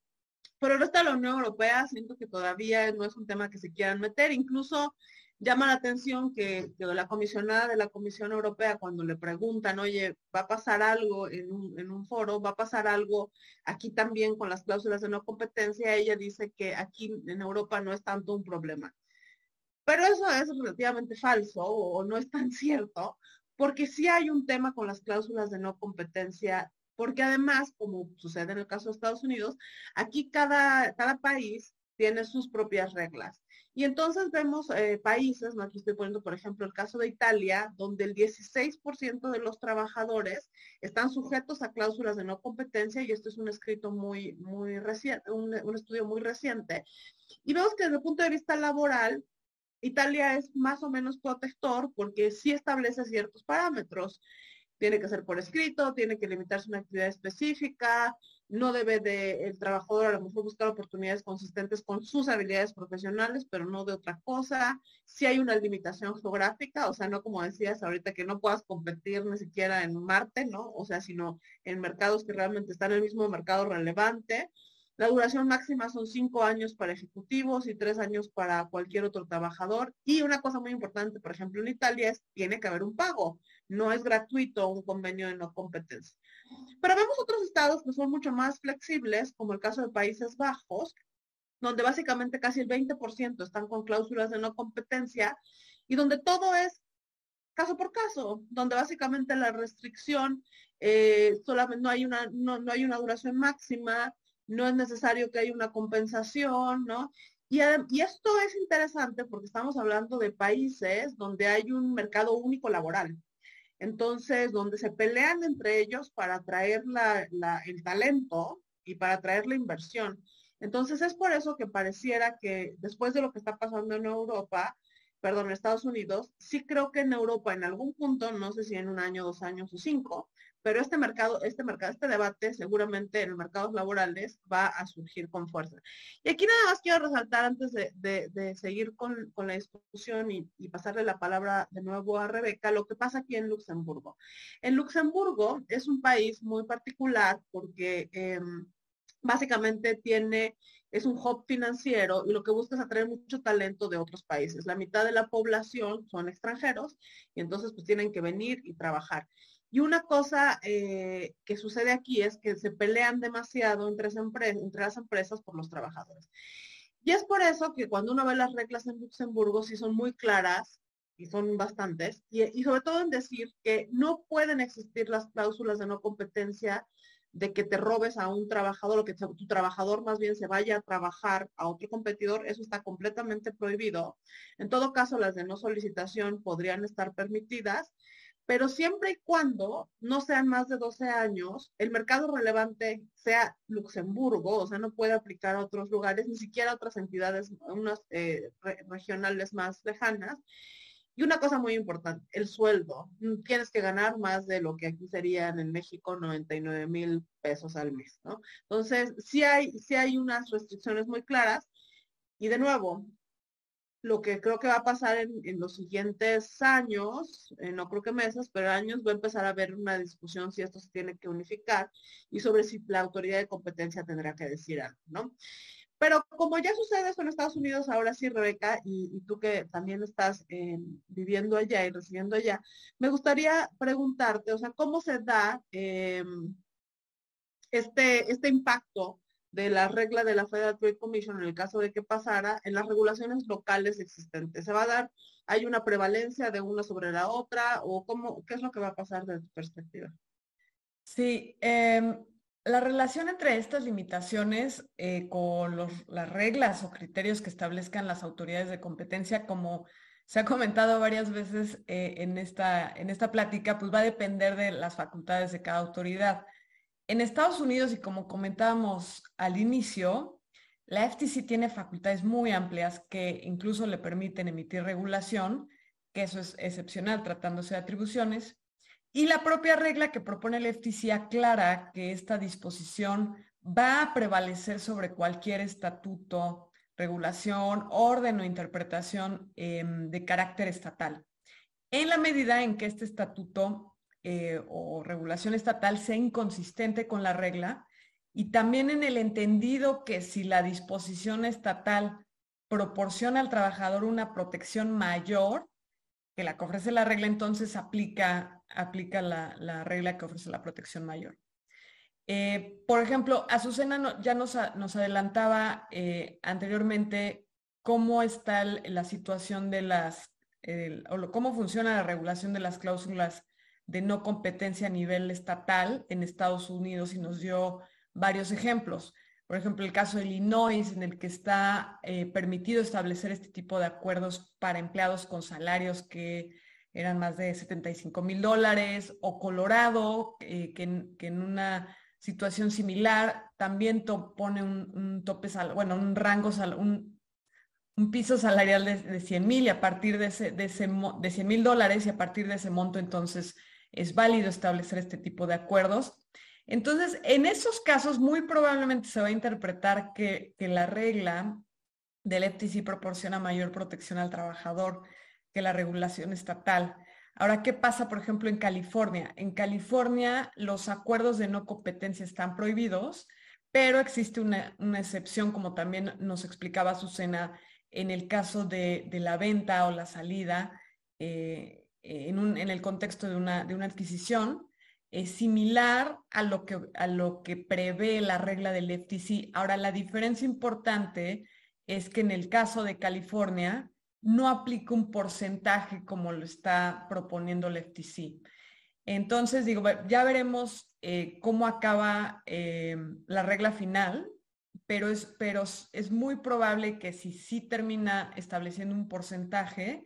Pero el resto de la Unión Europea siento que todavía no es un tema que se quieran meter. Incluso llama la atención que, la comisionada de la Comisión Europea, cuando le preguntan, oye, va a pasar algo en un, foro, va a pasar algo aquí también con las cláusulas de no competencia, ella dice que aquí en Europa no es tanto un problema. Pero eso es relativamente falso o, no es tan cierto, porque sí hay un tema con las cláusulas de no competencia, porque además, como sucede en el caso de Estados Unidos, aquí cada, país tiene sus propias reglas. Y entonces vemos eh, países, aquí estoy poniendo por ejemplo el caso de Italia, donde el 16% de los trabajadores están sujetos a cláusulas de no competencia, y esto es un escrito muy, muy reciente, un, estudio muy reciente. Y vemos que desde el punto de vista laboral, Italia es más o menos protector porque sí establece ciertos parámetros. Tiene que ser por escrito, tiene que limitarse una actividad específica, no debe de el trabajador a lo mejor buscar oportunidades consistentes con sus habilidades profesionales, pero no de otra cosa. Si hay una limitación geográfica, o sea, no como decías ahorita que no puedas competir ni siquiera en Marte, ¿no? O sea, sino en mercados que realmente están en el mismo mercado relevante. La duración máxima son cinco años para ejecutivos y tres años para cualquier otro trabajador. Y una cosa muy importante, por ejemplo, en Italia es tiene que haber un pago. No es gratuito un convenio de no competencia. Pero vemos otros estados que son mucho más flexibles, como el caso de Países Bajos, donde básicamente casi el 20% están con cláusulas de no competencia y donde todo es caso por caso, donde básicamente la restricción eh, solamente no hay una no, no, hay una duración máxima, no es necesario que haya una compensación, ¿no? Y, y esto es interesante porque estamos hablando de países donde hay un mercado único laboral. Entonces, donde se pelean entre ellos para atraer el talento y para atraer la inversión. Entonces, es por eso que pareciera que después de lo que está pasando en Europa, perdón, en Estados Unidos, sí creo que en Europa en algún punto, no sé si en un año, dos años o cinco, pero este mercado, este mercado, este debate seguramente en los mercados laborales va a surgir con fuerza. Y aquí nada más quiero resaltar antes de, seguir con, la discusión y, pasarle la palabra de nuevo a Rebeca, lo que pasa aquí en Luxemburgo. En Luxemburgo es un país muy particular porque em, básicamente tiene es un hub financiero y lo que busca es atraer mucho talento de otros países. La mitad de la población son extranjeros y entonces pues tienen que venir y trabajar. Y una cosa eh, que sucede aquí es que se pelean demasiado entre, las empresas por los trabajadores. Y es por eso que cuando uno ve las reglas en Luxemburgo, sí son muy claras y son bastantes, y, y sobre todo en decir que no pueden existir las cláusulas de no competencia de que te robes a un trabajador o que tu trabajador más bien se vaya a trabajar a otro competidor, eso está completamente prohibido. En todo caso, las de no solicitación podrían estar permitidas pero siempre y cuando no sean más de 12 años, el mercado relevante sea Luxemburgo, o sea, no puede aplicar a otros lugares, ni siquiera a otras entidades, eh, regionales más lejanas. Y una cosa muy importante, el sueldo. Mm, tienes que ganar más de lo que aquí serían en México 99 mil pesos al mes. Entonces, sí hay, sí hay unas restricciones muy claras. Y de nuevo, lo que creo que va a pasar en, los siguientes años, eh, no creo que meses, pero años, va a empezar a haber una discusión si esto se tiene que unificar y sobre si la autoridad de competencia tendrá que decir algo, ¿no? Pero como ya sucede eso en Estados Unidos, ahora sí, Rebeca, y, tú que también estás eh, viviendo allá y residiendo allá, me gustaría preguntarte, o sea, ¿cómo se da eh, este, este impacto de la regla de la Federal Trade Commission en el caso de que pasara en las regulaciones locales existentes. ¿Se va a dar, hay una prevalencia de una sobre la otra o cómo, qué es lo que va a pasar desde tu perspectiva? Sí, em, la relación entre estas limitaciones eh, con las reglas o criterios que establezcan las autoridades de competencia, como se ha comentado varias veces eh, en, esta, en esta plática, pues va a depender de las facultades de cada autoridad. En Estados Unidos, y como comentábamos al inicio, la FTC tiene facultades muy amplias que incluso le permiten emitir regulación, que eso es excepcional tratándose de atribuciones, Y la propia regla que propone el FTC aclara que esta disposición va a prevalecer sobre cualquier estatuto, regulación, orden o interpretación em, de carácter estatal, en la medida en que este estatuto eh, o regulación estatal sea inconsistente con la regla y también en el entendido que si la disposición estatal proporciona al trabajador una protección mayor que la que ofrece la regla, entonces aplica, aplica la, regla que ofrece la protección mayor. Eh, por ejemplo, Azucena ya nos, nos adelantaba eh, anteriormente cómo está la situación de las, o cómo funciona la regulación de las cláusulas de no competencia a nivel estatal en Estados Unidos y nos dio varios ejemplos. Por ejemplo, el caso de Illinois, en el que está eh, permitido establecer este tipo de acuerdos para empleados con salarios que eran más de 75 mil dólares, o Colorado, eh, que, en, una situación similar también pone un, tope, bueno, un rango, un, un piso salarial de, de 100 mil y a partir de, ese, de, ese, de 100 mil dólares y a partir de ese monto entonces es válido establecer este tipo de acuerdos. Entonces, en esos casos, muy probablemente se va a interpretar que, la regla del FTC proporciona mayor protección al trabajador que la regulación estatal. Ahora, ¿qué pasa, por ejemplo, en California? En California, los acuerdos de no competencia están prohibidos, pero existe una, excepción, como también nos explicaba Susana, en el caso de, la venta o la salida eh, en, el contexto de una, adquisición, es similar a lo, que, a lo que prevé la regla del FTC. Ahora, la diferencia importante es que en el caso de California no aplica un porcentaje como lo está proponiendo el FTC. Entonces, digo, ya veremos eh, cómo acaba eh, la regla final, pero es, pero es muy probable que si sí termina estableciendo un porcentaje,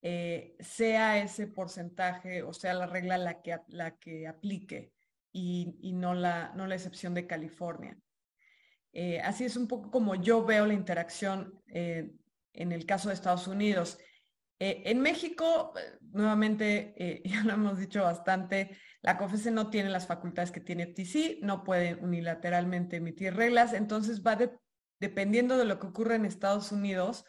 eh, sea ese porcentaje o sea la regla la que, la que aplique y, no, la, no la excepción de California. Eh, así es un poco como yo veo la interacción eh, en el caso de Estados Unidos. en México, nuevamente, ya lo hemos dicho bastante, la COFESE no tiene las facultades que tiene FTC, no puede unilateralmente emitir reglas, entonces va dependiendo de lo que ocurre en Estados Unidos,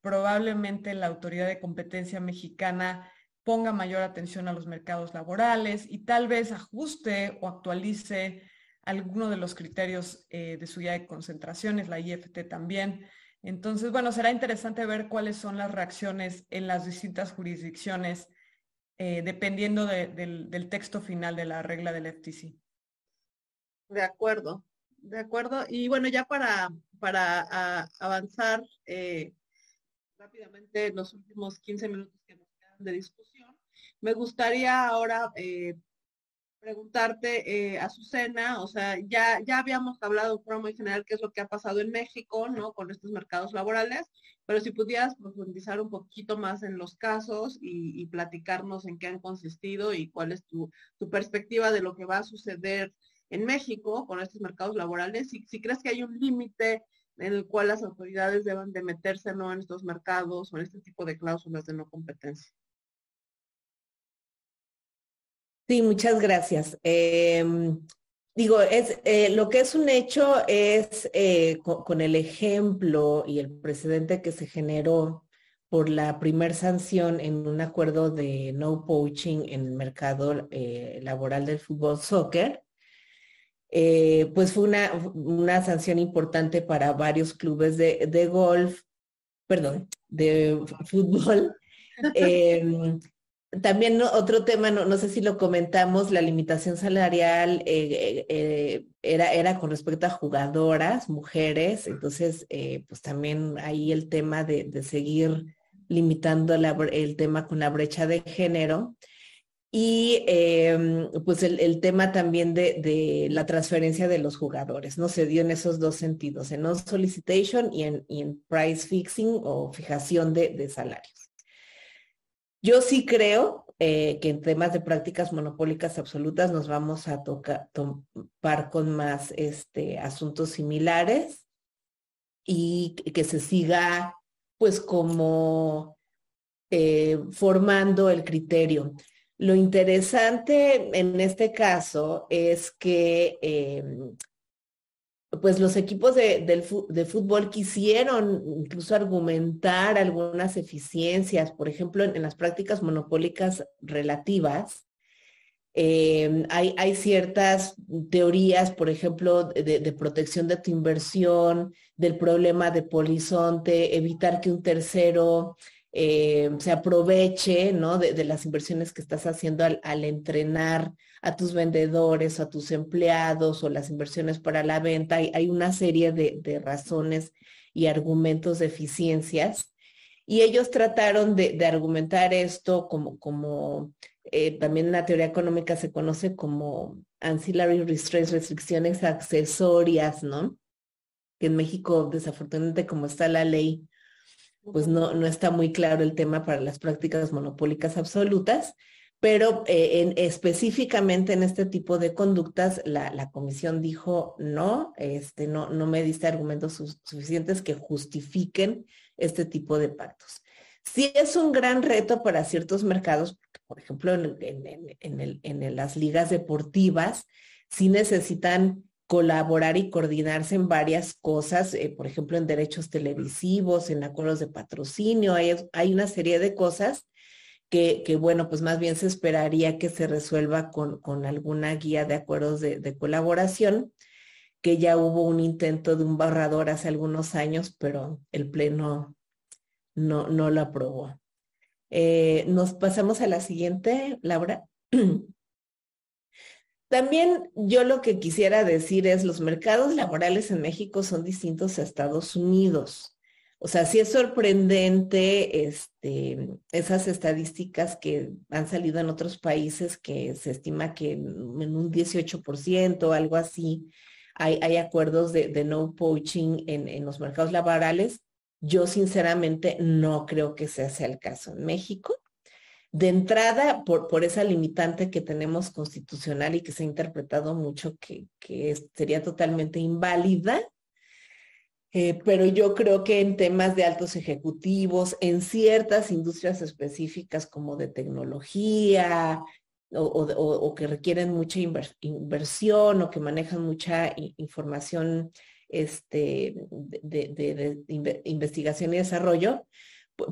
probablemente la autoridad de competencia mexicana ponga mayor atención a los mercados laborales y tal vez ajuste o actualice alguno de los criterios eh, de su guía de concentraciones, la IFT también. Entonces, bueno, será interesante ver cuáles son las reacciones en las distintas jurisdicciones, eh, dependiendo del, texto final de la regla del FTC. De acuerdo, de acuerdo. Y bueno, ya para, para avanzar, eh, rápidamente en los últimos 15 minutos que nos quedan de discusión. Me gustaría ahora eh, preguntarte, eh, Azucena, o sea, ya, ya habíamos hablado de forma muy general qué es lo que ha pasado en México, ¿no? Con estos mercados laborales, pero si pudieras profundizar un poquito más en los casos y, platicarnos en qué han consistido y cuál es tu, perspectiva de lo que va a suceder en México con estos mercados laborales, y si crees que hay un límite en el cual las autoridades deben de meterse no en estos mercados o en este tipo de cláusulas de no competencia. Sí, muchas gracias. Em, digo, es eh, lo que es un hecho es eh, con, el ejemplo y el precedente que se generó por la primer sanción en un acuerdo de no poaching en el mercado eh, laboral del fútbol soccer, eh, pues fue una, una, sanción importante para varios clubes de, de golf, perdón, de fútbol. Em, también otro tema, no, no, sé si lo comentamos, la limitación salarial eh, eh, era, era con respecto a jugadoras, mujeres, entonces pues también ahí el tema de, de seguir limitando el tema con la brecha de género. Y em, pues el, tema también de, la transferencia de los jugadores, ¿no? Se dio en esos dos sentidos, en non-solicitation y en, price fixing o fijación de, salarios. Yo sí creo eh, que en temas de prácticas monopólicas absolutas nos vamos a tocar, topar con más este, asuntos similares y que se siga pues como eh, formando el criterio. Lo interesante en este caso es que em, pues los equipos de, de, fútbol quisieron incluso argumentar algunas eficiencias, por ejemplo, en, las prácticas monopólicas relativas. Em, hay, hay, ciertas teorías, por ejemplo, de, protección de tu inversión, del problema de polizonte, evitar que un tercero eh, se aproveche ¿no? de, las inversiones que estás haciendo al, entrenar a tus vendedores a tus empleados o las inversiones para la venta. Hay, hay una serie de, razones y argumentos de eficiencias. Y ellos trataron de, argumentar esto como, como eh, también en la teoría económica se conoce como ancillary restraints, restricciones accesorias, ¿no? Que en México, desafortunadamente, como está la ley, pues no, no está muy claro el tema para las prácticas monopólicas absolutas, pero eh, en, específicamente en este tipo de conductas, la, la, comisión dijo no, este, no, no me diste argumentos suficientes que justifiquen este tipo de pactos. Sí es un gran reto para ciertos mercados, por ejemplo, en, en, el, en las ligas deportivas, sí necesitan colaborar y coordinarse en varias cosas, eh, por ejemplo, en derechos televisivos, en acuerdos de patrocinio, hay, hay una serie de cosas que, que, bueno, pues más bien se esperaría que se resuelva con, con alguna guía de acuerdos de, colaboración, que ya hubo un intento de un barrador hace algunos años, pero el Pleno no, no lo aprobó. Eh, nos pasamos a la siguiente, Laura. También yo lo que quisiera decir es, los mercados laborales en México son distintos a Estados Unidos. O sea, sí es sorprendente este, esas estadísticas que han salido en otros países que se estima que en, un 18% o algo así hay, acuerdos de, no poaching en, en los mercados laborales. Yo sinceramente no creo que sea el caso en México de entrada por, por esa limitante que tenemos constitucional y que se ha interpretado mucho que, que sería totalmente inválida. Eh, pero yo creo que en temas de altos ejecutivos, en ciertas industrias específicas como de tecnología o, que requieren mucha inversión o que manejan mucha información este, de investigación y desarrollo,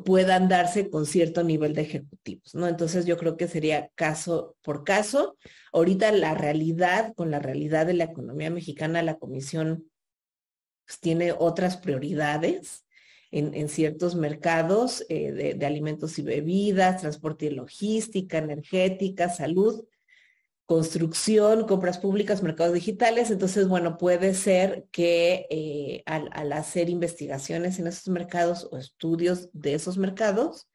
puedan darse con cierto nivel de ejecutivos, ¿no? Entonces yo creo que sería caso por caso. Ahorita la realidad, con la realidad de la economía mexicana, la comisión pues, tiene otras prioridades en, ciertos mercados eh, de, de alimentos y bebidas, transporte y logística, energética, salud, construcción, compras públicas, mercados digitales. Entonces, bueno, puede ser que eh, al, hacer investigaciones en esos mercados o estudios de esos mercados,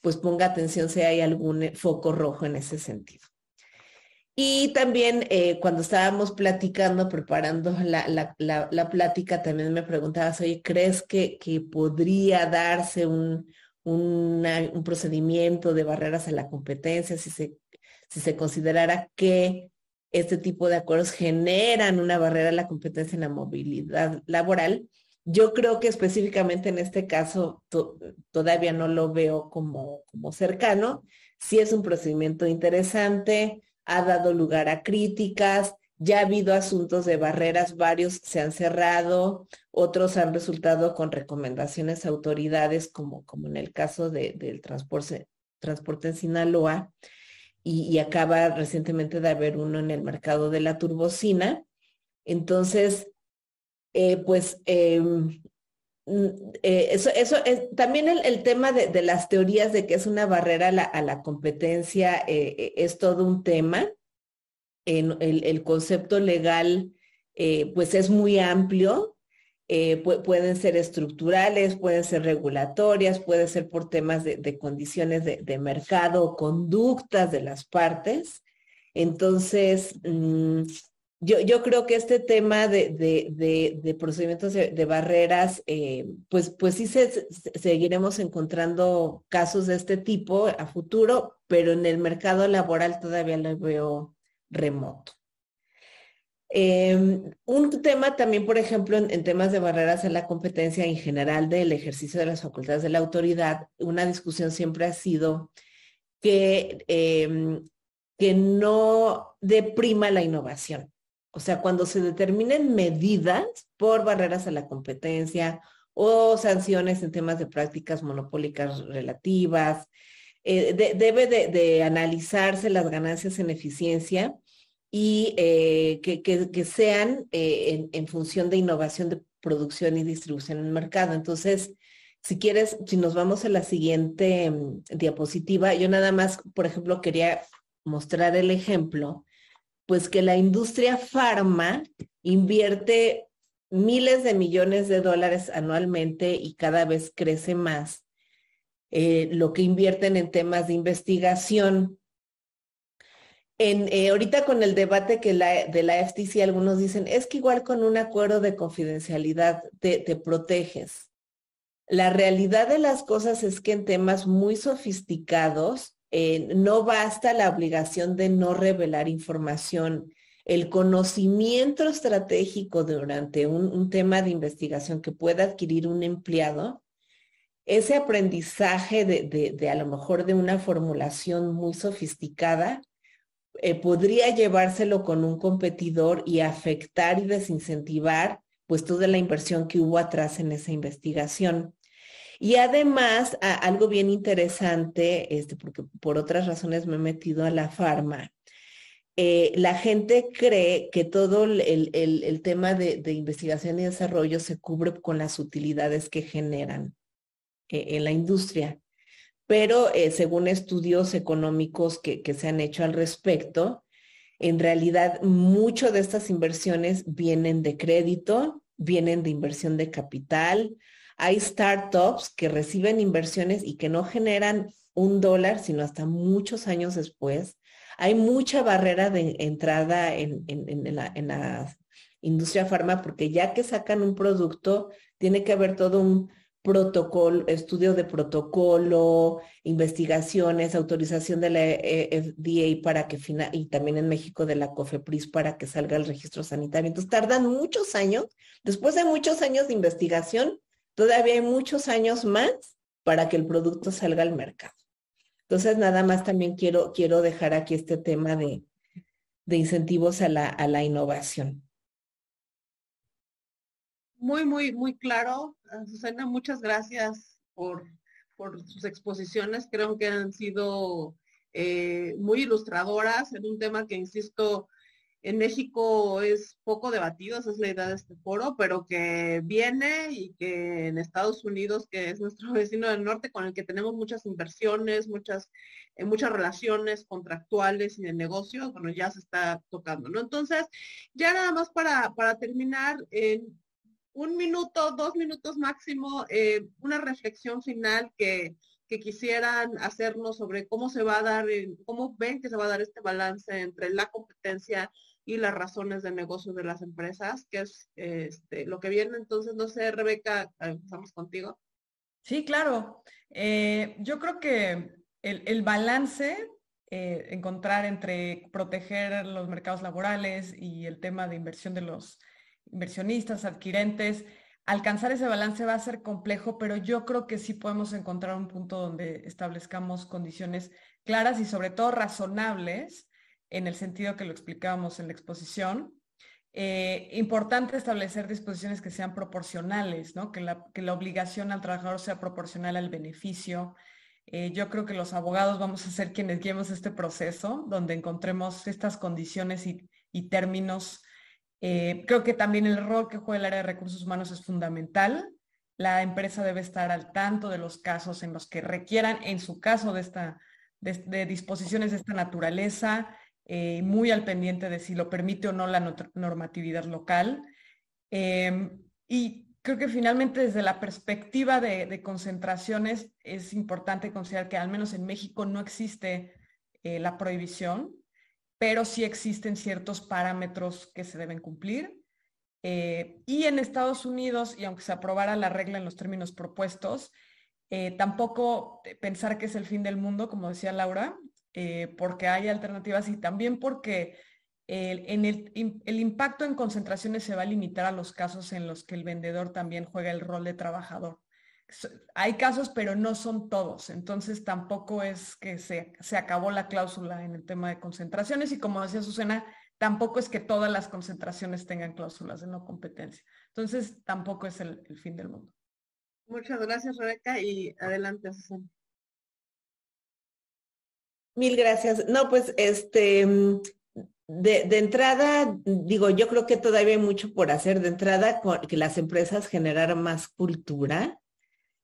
pues ponga atención si hay algún eh, foco rojo en ese sentido. Y también eh, cuando estábamos platicando, preparando la, la, plática, también me preguntabas, oye, ¿crees que, que podría darse un, un procedimiento de barreras a la competencia si se si se considerara que este tipo de acuerdos generan una barrera a la competencia en la movilidad laboral, yo creo que específicamente en este caso todavía no lo veo como, como cercano. Sí es un procedimiento interesante, ha dado lugar a críticas, ya ha habido asuntos de barreras, varios se han cerrado, otros han resultado con recomendaciones a autoridades, como, como en el caso de, del transporte, transporte en Sinaloa y, acaba recientemente de haber uno en el mercado de la turbocina. Entonces, eh, pues em, mm, eh, eso, eso es también el, tema de, las teorías de que es una barrera a la, competencia eh, es todo un tema. En el, el concepto legal, pues es muy amplio. Eh, pueden ser estructurales, pueden ser regulatorias, puede ser por temas de, condiciones de, mercado conductas de las partes. Entonces, mm, yo, yo, creo que este tema de, de procedimientos de, barreras, eh, pues, pues sí se, seguiremos encontrando casos de este tipo a futuro, pero en el mercado laboral todavía lo veo remoto. Em, un tema también, por ejemplo, en, temas de barreras a la competencia en general del ejercicio de las facultades de la autoridad, una discusión siempre ha sido que, em, que no deprima la innovación. O sea, cuando se determinen medidas por barreras a la competencia o sanciones en temas de prácticas monopólicas relativas, eh, debe de, analizarse las ganancias en eficiencia y eh, que, sean eh, en, función de innovación de producción y distribución en el mercado. Entonces, si quieres, si nos vamos a la siguiente mm, diapositiva, yo nada más, por ejemplo, quería mostrar el ejemplo, pues que la industria farma invierte miles de millones de dólares anualmente y cada vez crece más eh, lo que invierten en temas de investigación. En, eh, ahorita con el debate que de la FTC, algunos dicen, es que igual con un acuerdo de confidencialidad te, proteges. La realidad de las cosas es que en temas muy sofisticados eh, no basta la obligación de no revelar información. El conocimiento estratégico durante un tema de investigación que pueda adquirir un empleado ese aprendizaje de, a lo mejor de una formulación muy sofisticada, eh, podría llevárselo con un competidor y afectar y desincentivar pues toda la inversión que hubo atrás en esa investigación. Y además, algo bien interesante, este, porque por otras razones me he metido a la farma, eh, la gente cree que todo el, tema de, de, investigación y desarrollo se cubre con las utilidades que generan. Eh, en la industria. Pero eh, según estudios económicos que, se han hecho al respecto, en realidad mucho de estas inversiones vienen de crédito, vienen de inversión de capital. Hay startups que reciben inversiones y que no generan un dólar, sino hasta muchos años después. Hay mucha barrera de entrada en, la, en la industria farma porque ya que sacan un producto, tiene que haber todo un protocolo, estudio de protocolo, investigaciones, autorización de la FDA para que final, y también en México de la COFEPRIS para que salga el registro sanitario. Entonces tardan muchos años. Después de muchos años de investigación, todavía hay muchos años más para que el producto salga al mercado. Entonces, nada más también quiero, quiero dejar aquí este tema de, de incentivos a la, a la innovación. Muy, muy, muy claro. Susana, muchas gracias por, por sus exposiciones. Creo que han sido eh, muy ilustradoras en un tema que, insisto, en México es poco debatido, esa es la idea de este foro, pero que viene y que en Estados Unidos, que es nuestro vecino del norte, con el que tenemos muchas inversiones, muchas, eh, muchas relaciones contractuales y de negocio, bueno, ya se está tocando, ¿no? Entonces, ya nada más para, para terminar, un minuto, dos minutos máximo, eh, una reflexión final que, quisieran hacernos sobre cómo se va a dar, cómo ven que se va a dar este balance entre la competencia y las razones de negocio de las empresas, que es este, lo que viene. Entonces, no sé, Rebeca, empezamos contigo. Sí, claro. Eh, yo creo que el, balance, eh, encontrar entre proteger los mercados laborales y el tema de inversión de los inversionistas, adquirentes. Alcanzar ese balance va a ser complejo, pero yo creo que sí podemos encontrar un punto donde establezcamos condiciones claras y sobre todo razonables en el sentido que lo explicábamos en la exposición. Eh, importante establecer disposiciones que sean proporcionales, ¿no? que, la, que la obligación al trabajador sea proporcional al beneficio. Eh, yo creo que los abogados vamos a ser quienes guiemos este proceso, donde encontremos estas condiciones y, y términos eh, creo que también el rol que juega el área de recursos humanos es fundamental. La empresa debe estar al tanto de los casos en los que requieran, en su caso, de, esta, de, disposiciones de esta naturaleza, eh, muy al pendiente de si lo permite o no la normatividad local. Em, y creo que finalmente desde la perspectiva de, concentraciones es importante considerar que al menos en México no existe eh, la prohibición pero sí existen ciertos parámetros que se deben cumplir. Eh, y en Estados Unidos, y aunque se aprobara la regla en los términos propuestos, eh, tampoco pensar que es el fin del mundo, como decía Laura, eh, porque hay alternativas y también porque el, el, impacto en concentraciones se va a limitar a los casos en los que el vendedor también juega el rol de trabajador. Hay casos, pero no son todos. Entonces tampoco es que se, se, acabó la cláusula en el tema de concentraciones y como decía Susana, tampoco es que todas las concentraciones tengan cláusulas de no competencia. Entonces tampoco es el, el fin del mundo. Muchas gracias, Rebeca, y adelante, Susana. Mil gracias. No, pues este, de, de, entrada, digo, yo creo que todavía hay mucho por hacer. De entrada, que las empresas generaran más cultura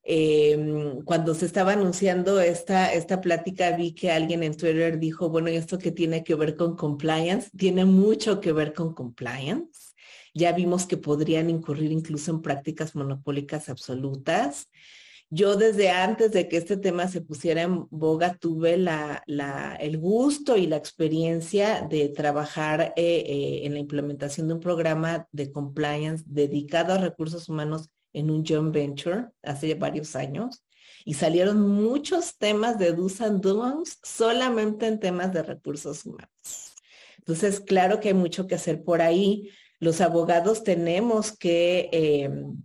eh, cuando se estaba anunciando esta, esta plática, vi que alguien en Twitter dijo, bueno, ¿y esto que tiene que ver con compliance? Tiene mucho que ver con compliance. Ya vimos que podrían incurrir incluso en prácticas monopólicas absolutas. Yo desde antes de que este tema se pusiera en boga tuve la, la, el gusto y la experiencia de trabajar eh, eh, en la implementación de un programa de compliance dedicado a recursos humanos en un joint venture hace varios años y salieron muchos temas de do's and don'ts solamente en temas de recursos humanos. Entonces, claro que hay mucho que hacer por ahí. Los abogados tenemos que em,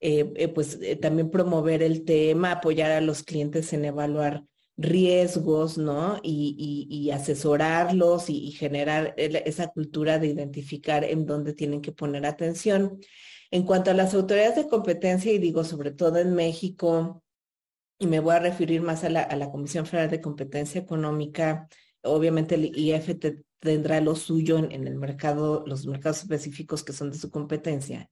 eh, eh, pues eh, también promover el tema, apoyar a los clientes en evaluar riesgos, ¿no? Y, asesorarlos y, y, generar esa cultura de identificar en dónde tienen que poner atención. En cuanto a las autoridades de competencia, y digo sobre todo en México, y me voy a referir más a la, Comisión Federal de Competencia Económica, obviamente el IF tendrá lo suyo en, el mercado, los mercados específicos que son de su competencia.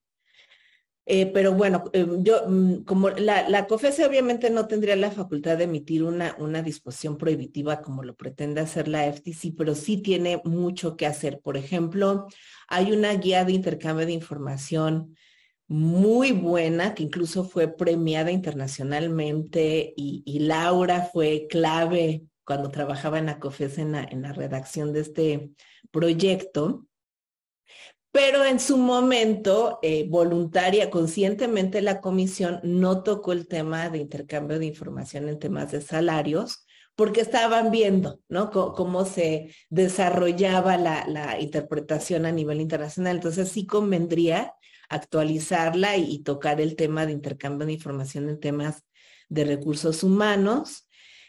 Eh, pero bueno, eh, yo, mm, como la, la COFESE obviamente no tendría la facultad de emitir una, una disposición prohibitiva como lo pretende hacer la FTC, pero sí tiene mucho que hacer. Por ejemplo, hay una guía de intercambio de información muy buena, que incluso fue premiada internacionalmente y, Laura fue clave cuando trabajaba en la COFES en la, redacción de este proyecto. Pero en su momento, eh, voluntaria, conscientemente la comisión no tocó el tema de intercambio de información en temas de salarios, porque estaban viendo, ¿no? cómo se desarrollaba la, la, interpretación a nivel internacional. Entonces sí convendría actualizarla y, tocar el tema de intercambio de información en temas de recursos humanos.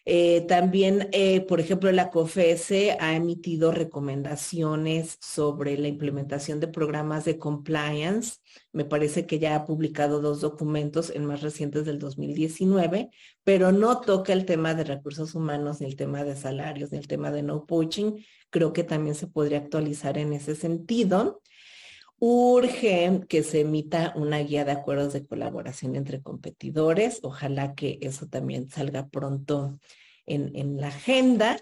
Eh, también, eh, por ejemplo, la COFESE ha emitido recomendaciones sobre la implementación de programas de compliance. Me parece que ya ha publicado dos documentos, en más recientes del 2019, pero no toca el tema de recursos humanos, ni el tema de salarios, ni el tema de no poaching. Creo que también se podría actualizar en ese sentido urge que se emita una guía de acuerdos de colaboración entre competidores. Ojalá que eso también salga pronto en, la agenda.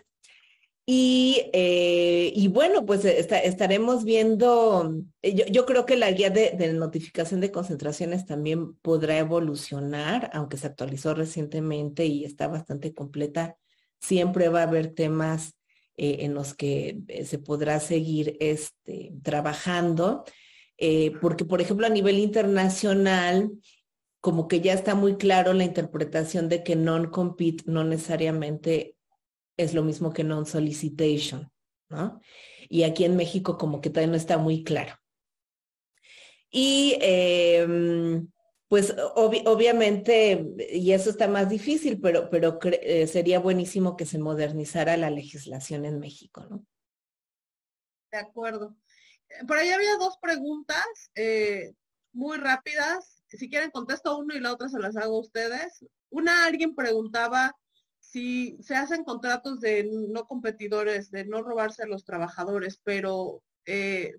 Y, eh, bueno, pues estaremos viendo, yo, yo, creo que la guía de, notificación de concentraciones también podrá evolucionar, aunque se actualizó recientemente y está bastante completa. Siempre va a haber temas eh, en los que eh, se podrá seguir este, trabajando. Eh, porque por ejemplo a nivel internacional, como que ya está muy claro la interpretación de que non-compete no necesariamente es lo mismo que non-solicitation, ¿no? Y aquí en México como que todavía no está muy claro. Y em, pues obviamente, y eso está más difícil, pero, pero eh, sería buenísimo que se modernizara la legislación en México, ¿no? De acuerdo por ahí había dos preguntas eh, muy rápidas. Si quieren contesto uno y la otra se las hago a ustedes. Una, alguien preguntaba si se hacen contratos de no competidores, de no robarse a los trabajadores, pero, eh,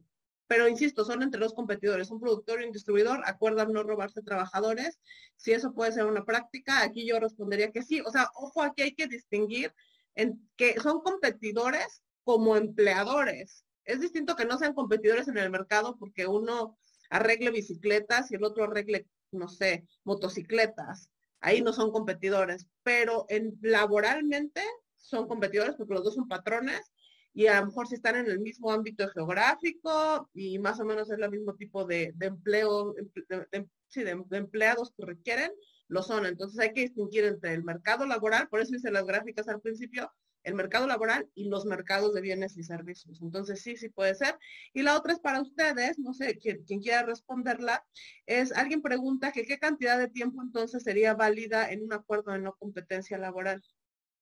pero insisto, son entre los competidores. Un productor y un distribuidor acuerdan no robarse trabajadores. Si eso puede ser una práctica, aquí yo respondería que sí. O sea, ojo, aquí hay que distinguir en que son competidores como empleadores es distinto que no sean competidores en el mercado porque uno arregle bicicletas y el otro arregle, no sé, motocicletas. Ahí no son competidores, pero en, laboralmente son competidores porque los dos son patrones y a lo mejor si están en el mismo ámbito geográfico y más o menos es el mismo tipo de, empleo, de, empleados que requieren, lo son. Entonces hay que distinguir entre el mercado laboral, por eso hice las gráficas al principio, el mercado laboral y los mercados de bienes y servicios. Entonces sí, sí puede ser. Y la otra es para ustedes, no sé, quien, quiera responderla, es alguien pregunta que qué cantidad de tiempo entonces sería válida en un acuerdo de no competencia laboral.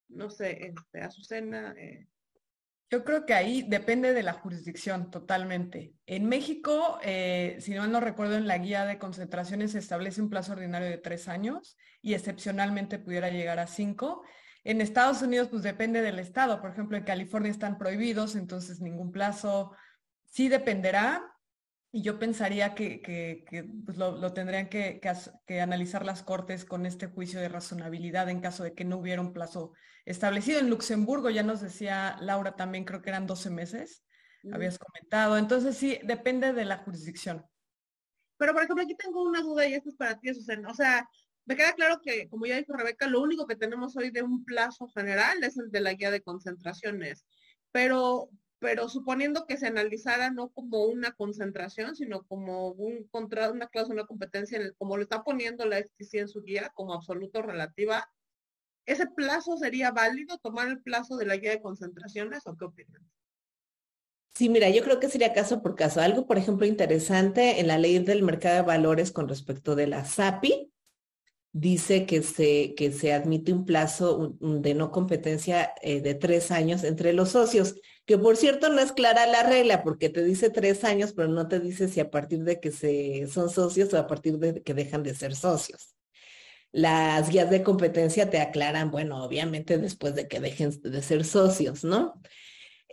No sé, este, Azucena. Eh. Yo creo que ahí depende de la jurisdicción totalmente. En México, eh, si no no recuerdo, en la guía de concentraciones se establece un plazo ordinario de tres años y excepcionalmente pudiera llegar a cinco. En Estados Unidos, pues depende del estado. Por ejemplo, en California están prohibidos, entonces ningún plazo. Sí dependerá. Y yo pensaría que, pues, lo, tendrían que, analizar las cortes con este juicio de razonabilidad en caso de que no hubiera un plazo establecido. En Luxemburgo, ya nos decía Laura también, creo que eran 12 meses, habías comentado. Entonces sí, depende de la jurisdicción. Pero, por ejemplo, aquí tengo una duda y esto es para ti, Susana. O sea, me queda claro que, como ya dijo Rebeca, lo único que tenemos hoy de un plazo general es el de la guía de concentraciones. Pero, pero suponiendo que se analizara no como una concentración, sino como un contrato, una cláusula de competencia, como lo está poniendo la FTC en su guía, como absoluto relativa, ¿ese plazo sería válido tomar el plazo de la guía de concentraciones o qué opinan? Sí, mira, yo creo que sería caso por caso. Algo, por ejemplo, interesante en la ley del mercado de valores con respecto de la SAPI, dice que se, que se admite un plazo de no competencia eh, de tres años entre los socios, que por cierto no es clara la regla porque te dice tres años, pero no te dice si a partir de que se, son socios o a partir de que dejan de ser socios. Las guías de competencia te aclaran, bueno, obviamente después de que dejen de ser socios, ¿no?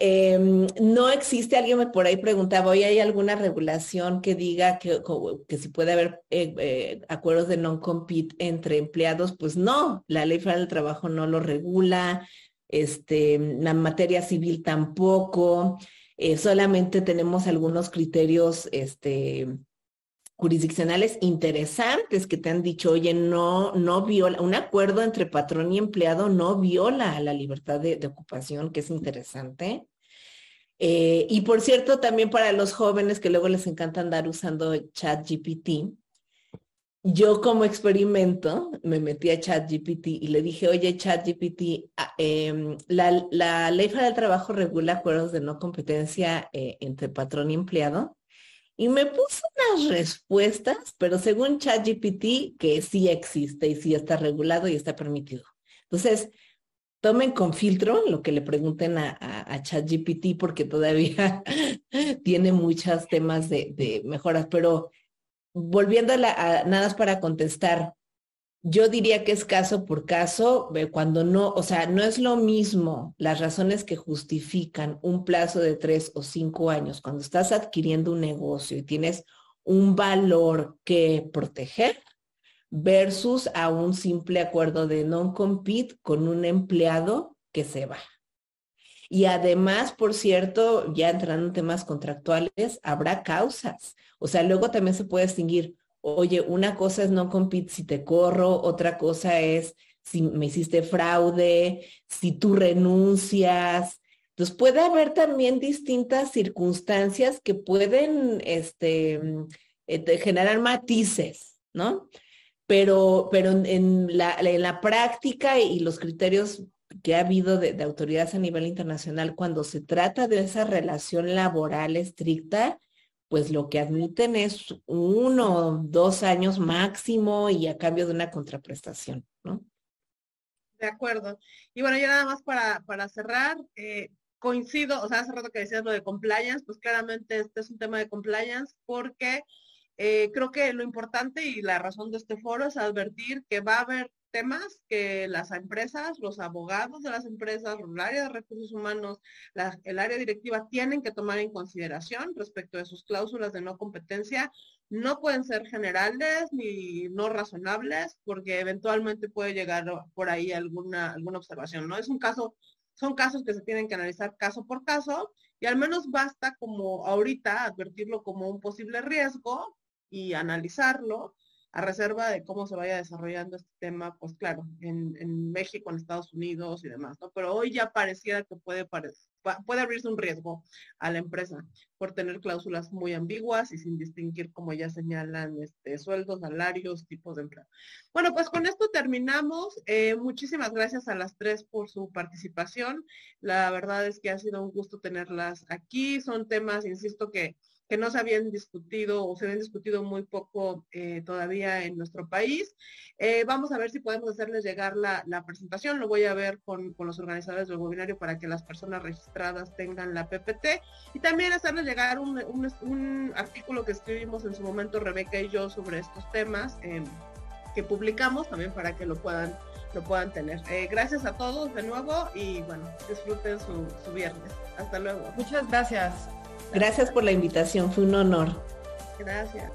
Em, no existe, alguien por ahí preguntaba, ¿hoy hay alguna regulación que diga que, si puede haber eh, eh, acuerdos de non-compete entre empleados? Pues no, la ley federal del trabajo no lo regula, este, la materia civil tampoco, eh, solamente tenemos algunos criterios este, jurisdiccionales interesantes que te han dicho, oye, no, no viola, un acuerdo entre patrón y empleado no viola la libertad de ocupación, que es interesante. Eh, y por cierto, también para los jóvenes que luego les encanta andar usando ChatGPT, yo como experimento me metí a ChatGPT y le dije, oye ChatGPT, em, la, ley federal del trabajo regula acuerdos de no competencia eh, entre patrón y empleado. Y me puso unas respuestas, pero según ChatGPT, que sí existe y sí está regulado y está permitido. Entonces, tomen con filtro lo que le pregunten a, a, ChatGPT porque todavía tiene muchos temas de, mejoras. Pero volviendo a, la, nada más para contestar, yo diría que es caso por caso, cuando no, o sea, no es lo mismo las razones que justifican un plazo de tres o cinco años cuando estás adquiriendo un negocio y tienes un valor que proteger versus a un simple acuerdo de non-compete con un empleado que se va. Y además, por cierto, ya entrando en temas contractuales, habrá causas. O sea, luego también se puede distinguir, oye, una cosa es non-compete si te corro, otra cosa es si me hiciste fraude, si tú renuncias. Entonces puede haber también distintas circunstancias que pueden este, eh, generar matices, ¿no? Pero, pero en, la, en la práctica y los criterios que ha habido de, autoridades a nivel internacional cuando se trata de esa relación laboral estricta, pues lo que admiten es uno, dos años máximo y a cambio de una contraprestación, ¿no? De acuerdo. Y bueno, ya nada más para, para cerrar, eh, coincido, o sea, hace rato que decías lo de compliance, pues claramente este es un tema de compliance porque eh, creo que lo importante y la razón de este foro es advertir que va a haber temas que las empresas, los abogados de las empresas, el área de recursos humanos, el área directiva tienen que tomar en consideración respecto de sus cláusulas de no competencia. No pueden ser generales ni no razonables porque eventualmente puede llegar por ahí alguna, alguna observación, ¿no? Es un caso, son casos que se tienen que analizar caso por caso y al menos basta como ahorita advertirlo como un posible riesgo y analizarlo a reserva de cómo se vaya desarrollando este tema, pues claro, en, en México, en Estados Unidos y demás, ¿no? Pero hoy ya pareciera que puede, puede abrirse un riesgo a la empresa por tener cláusulas muy ambiguas y sin distinguir, como ya señalan, este, sueldos, salarios, tipos de empleo. Bueno, pues con esto terminamos. Eh, muchísimas gracias a las tres por su participación. La verdad es que ha sido un gusto tenerlas aquí. Son temas, insisto, que que no se habían discutido o se habían discutido muy poco eh, todavía en nuestro país. Eh, vamos a ver si podemos hacerles llegar la, presentación. Lo voy a ver con, los organizadores del webinario para que las personas registradas tengan la PPT y también hacerles llegar un, artículo que escribimos en su momento Rebeca y yo sobre estos temas em, que publicamos también para que lo puedan lo puedan tener. Eh, gracias a todos de nuevo y bueno, disfruten su, su viernes. Hasta luego. Muchas gracias. Gracias por la invitación, fue un honor. Gracias.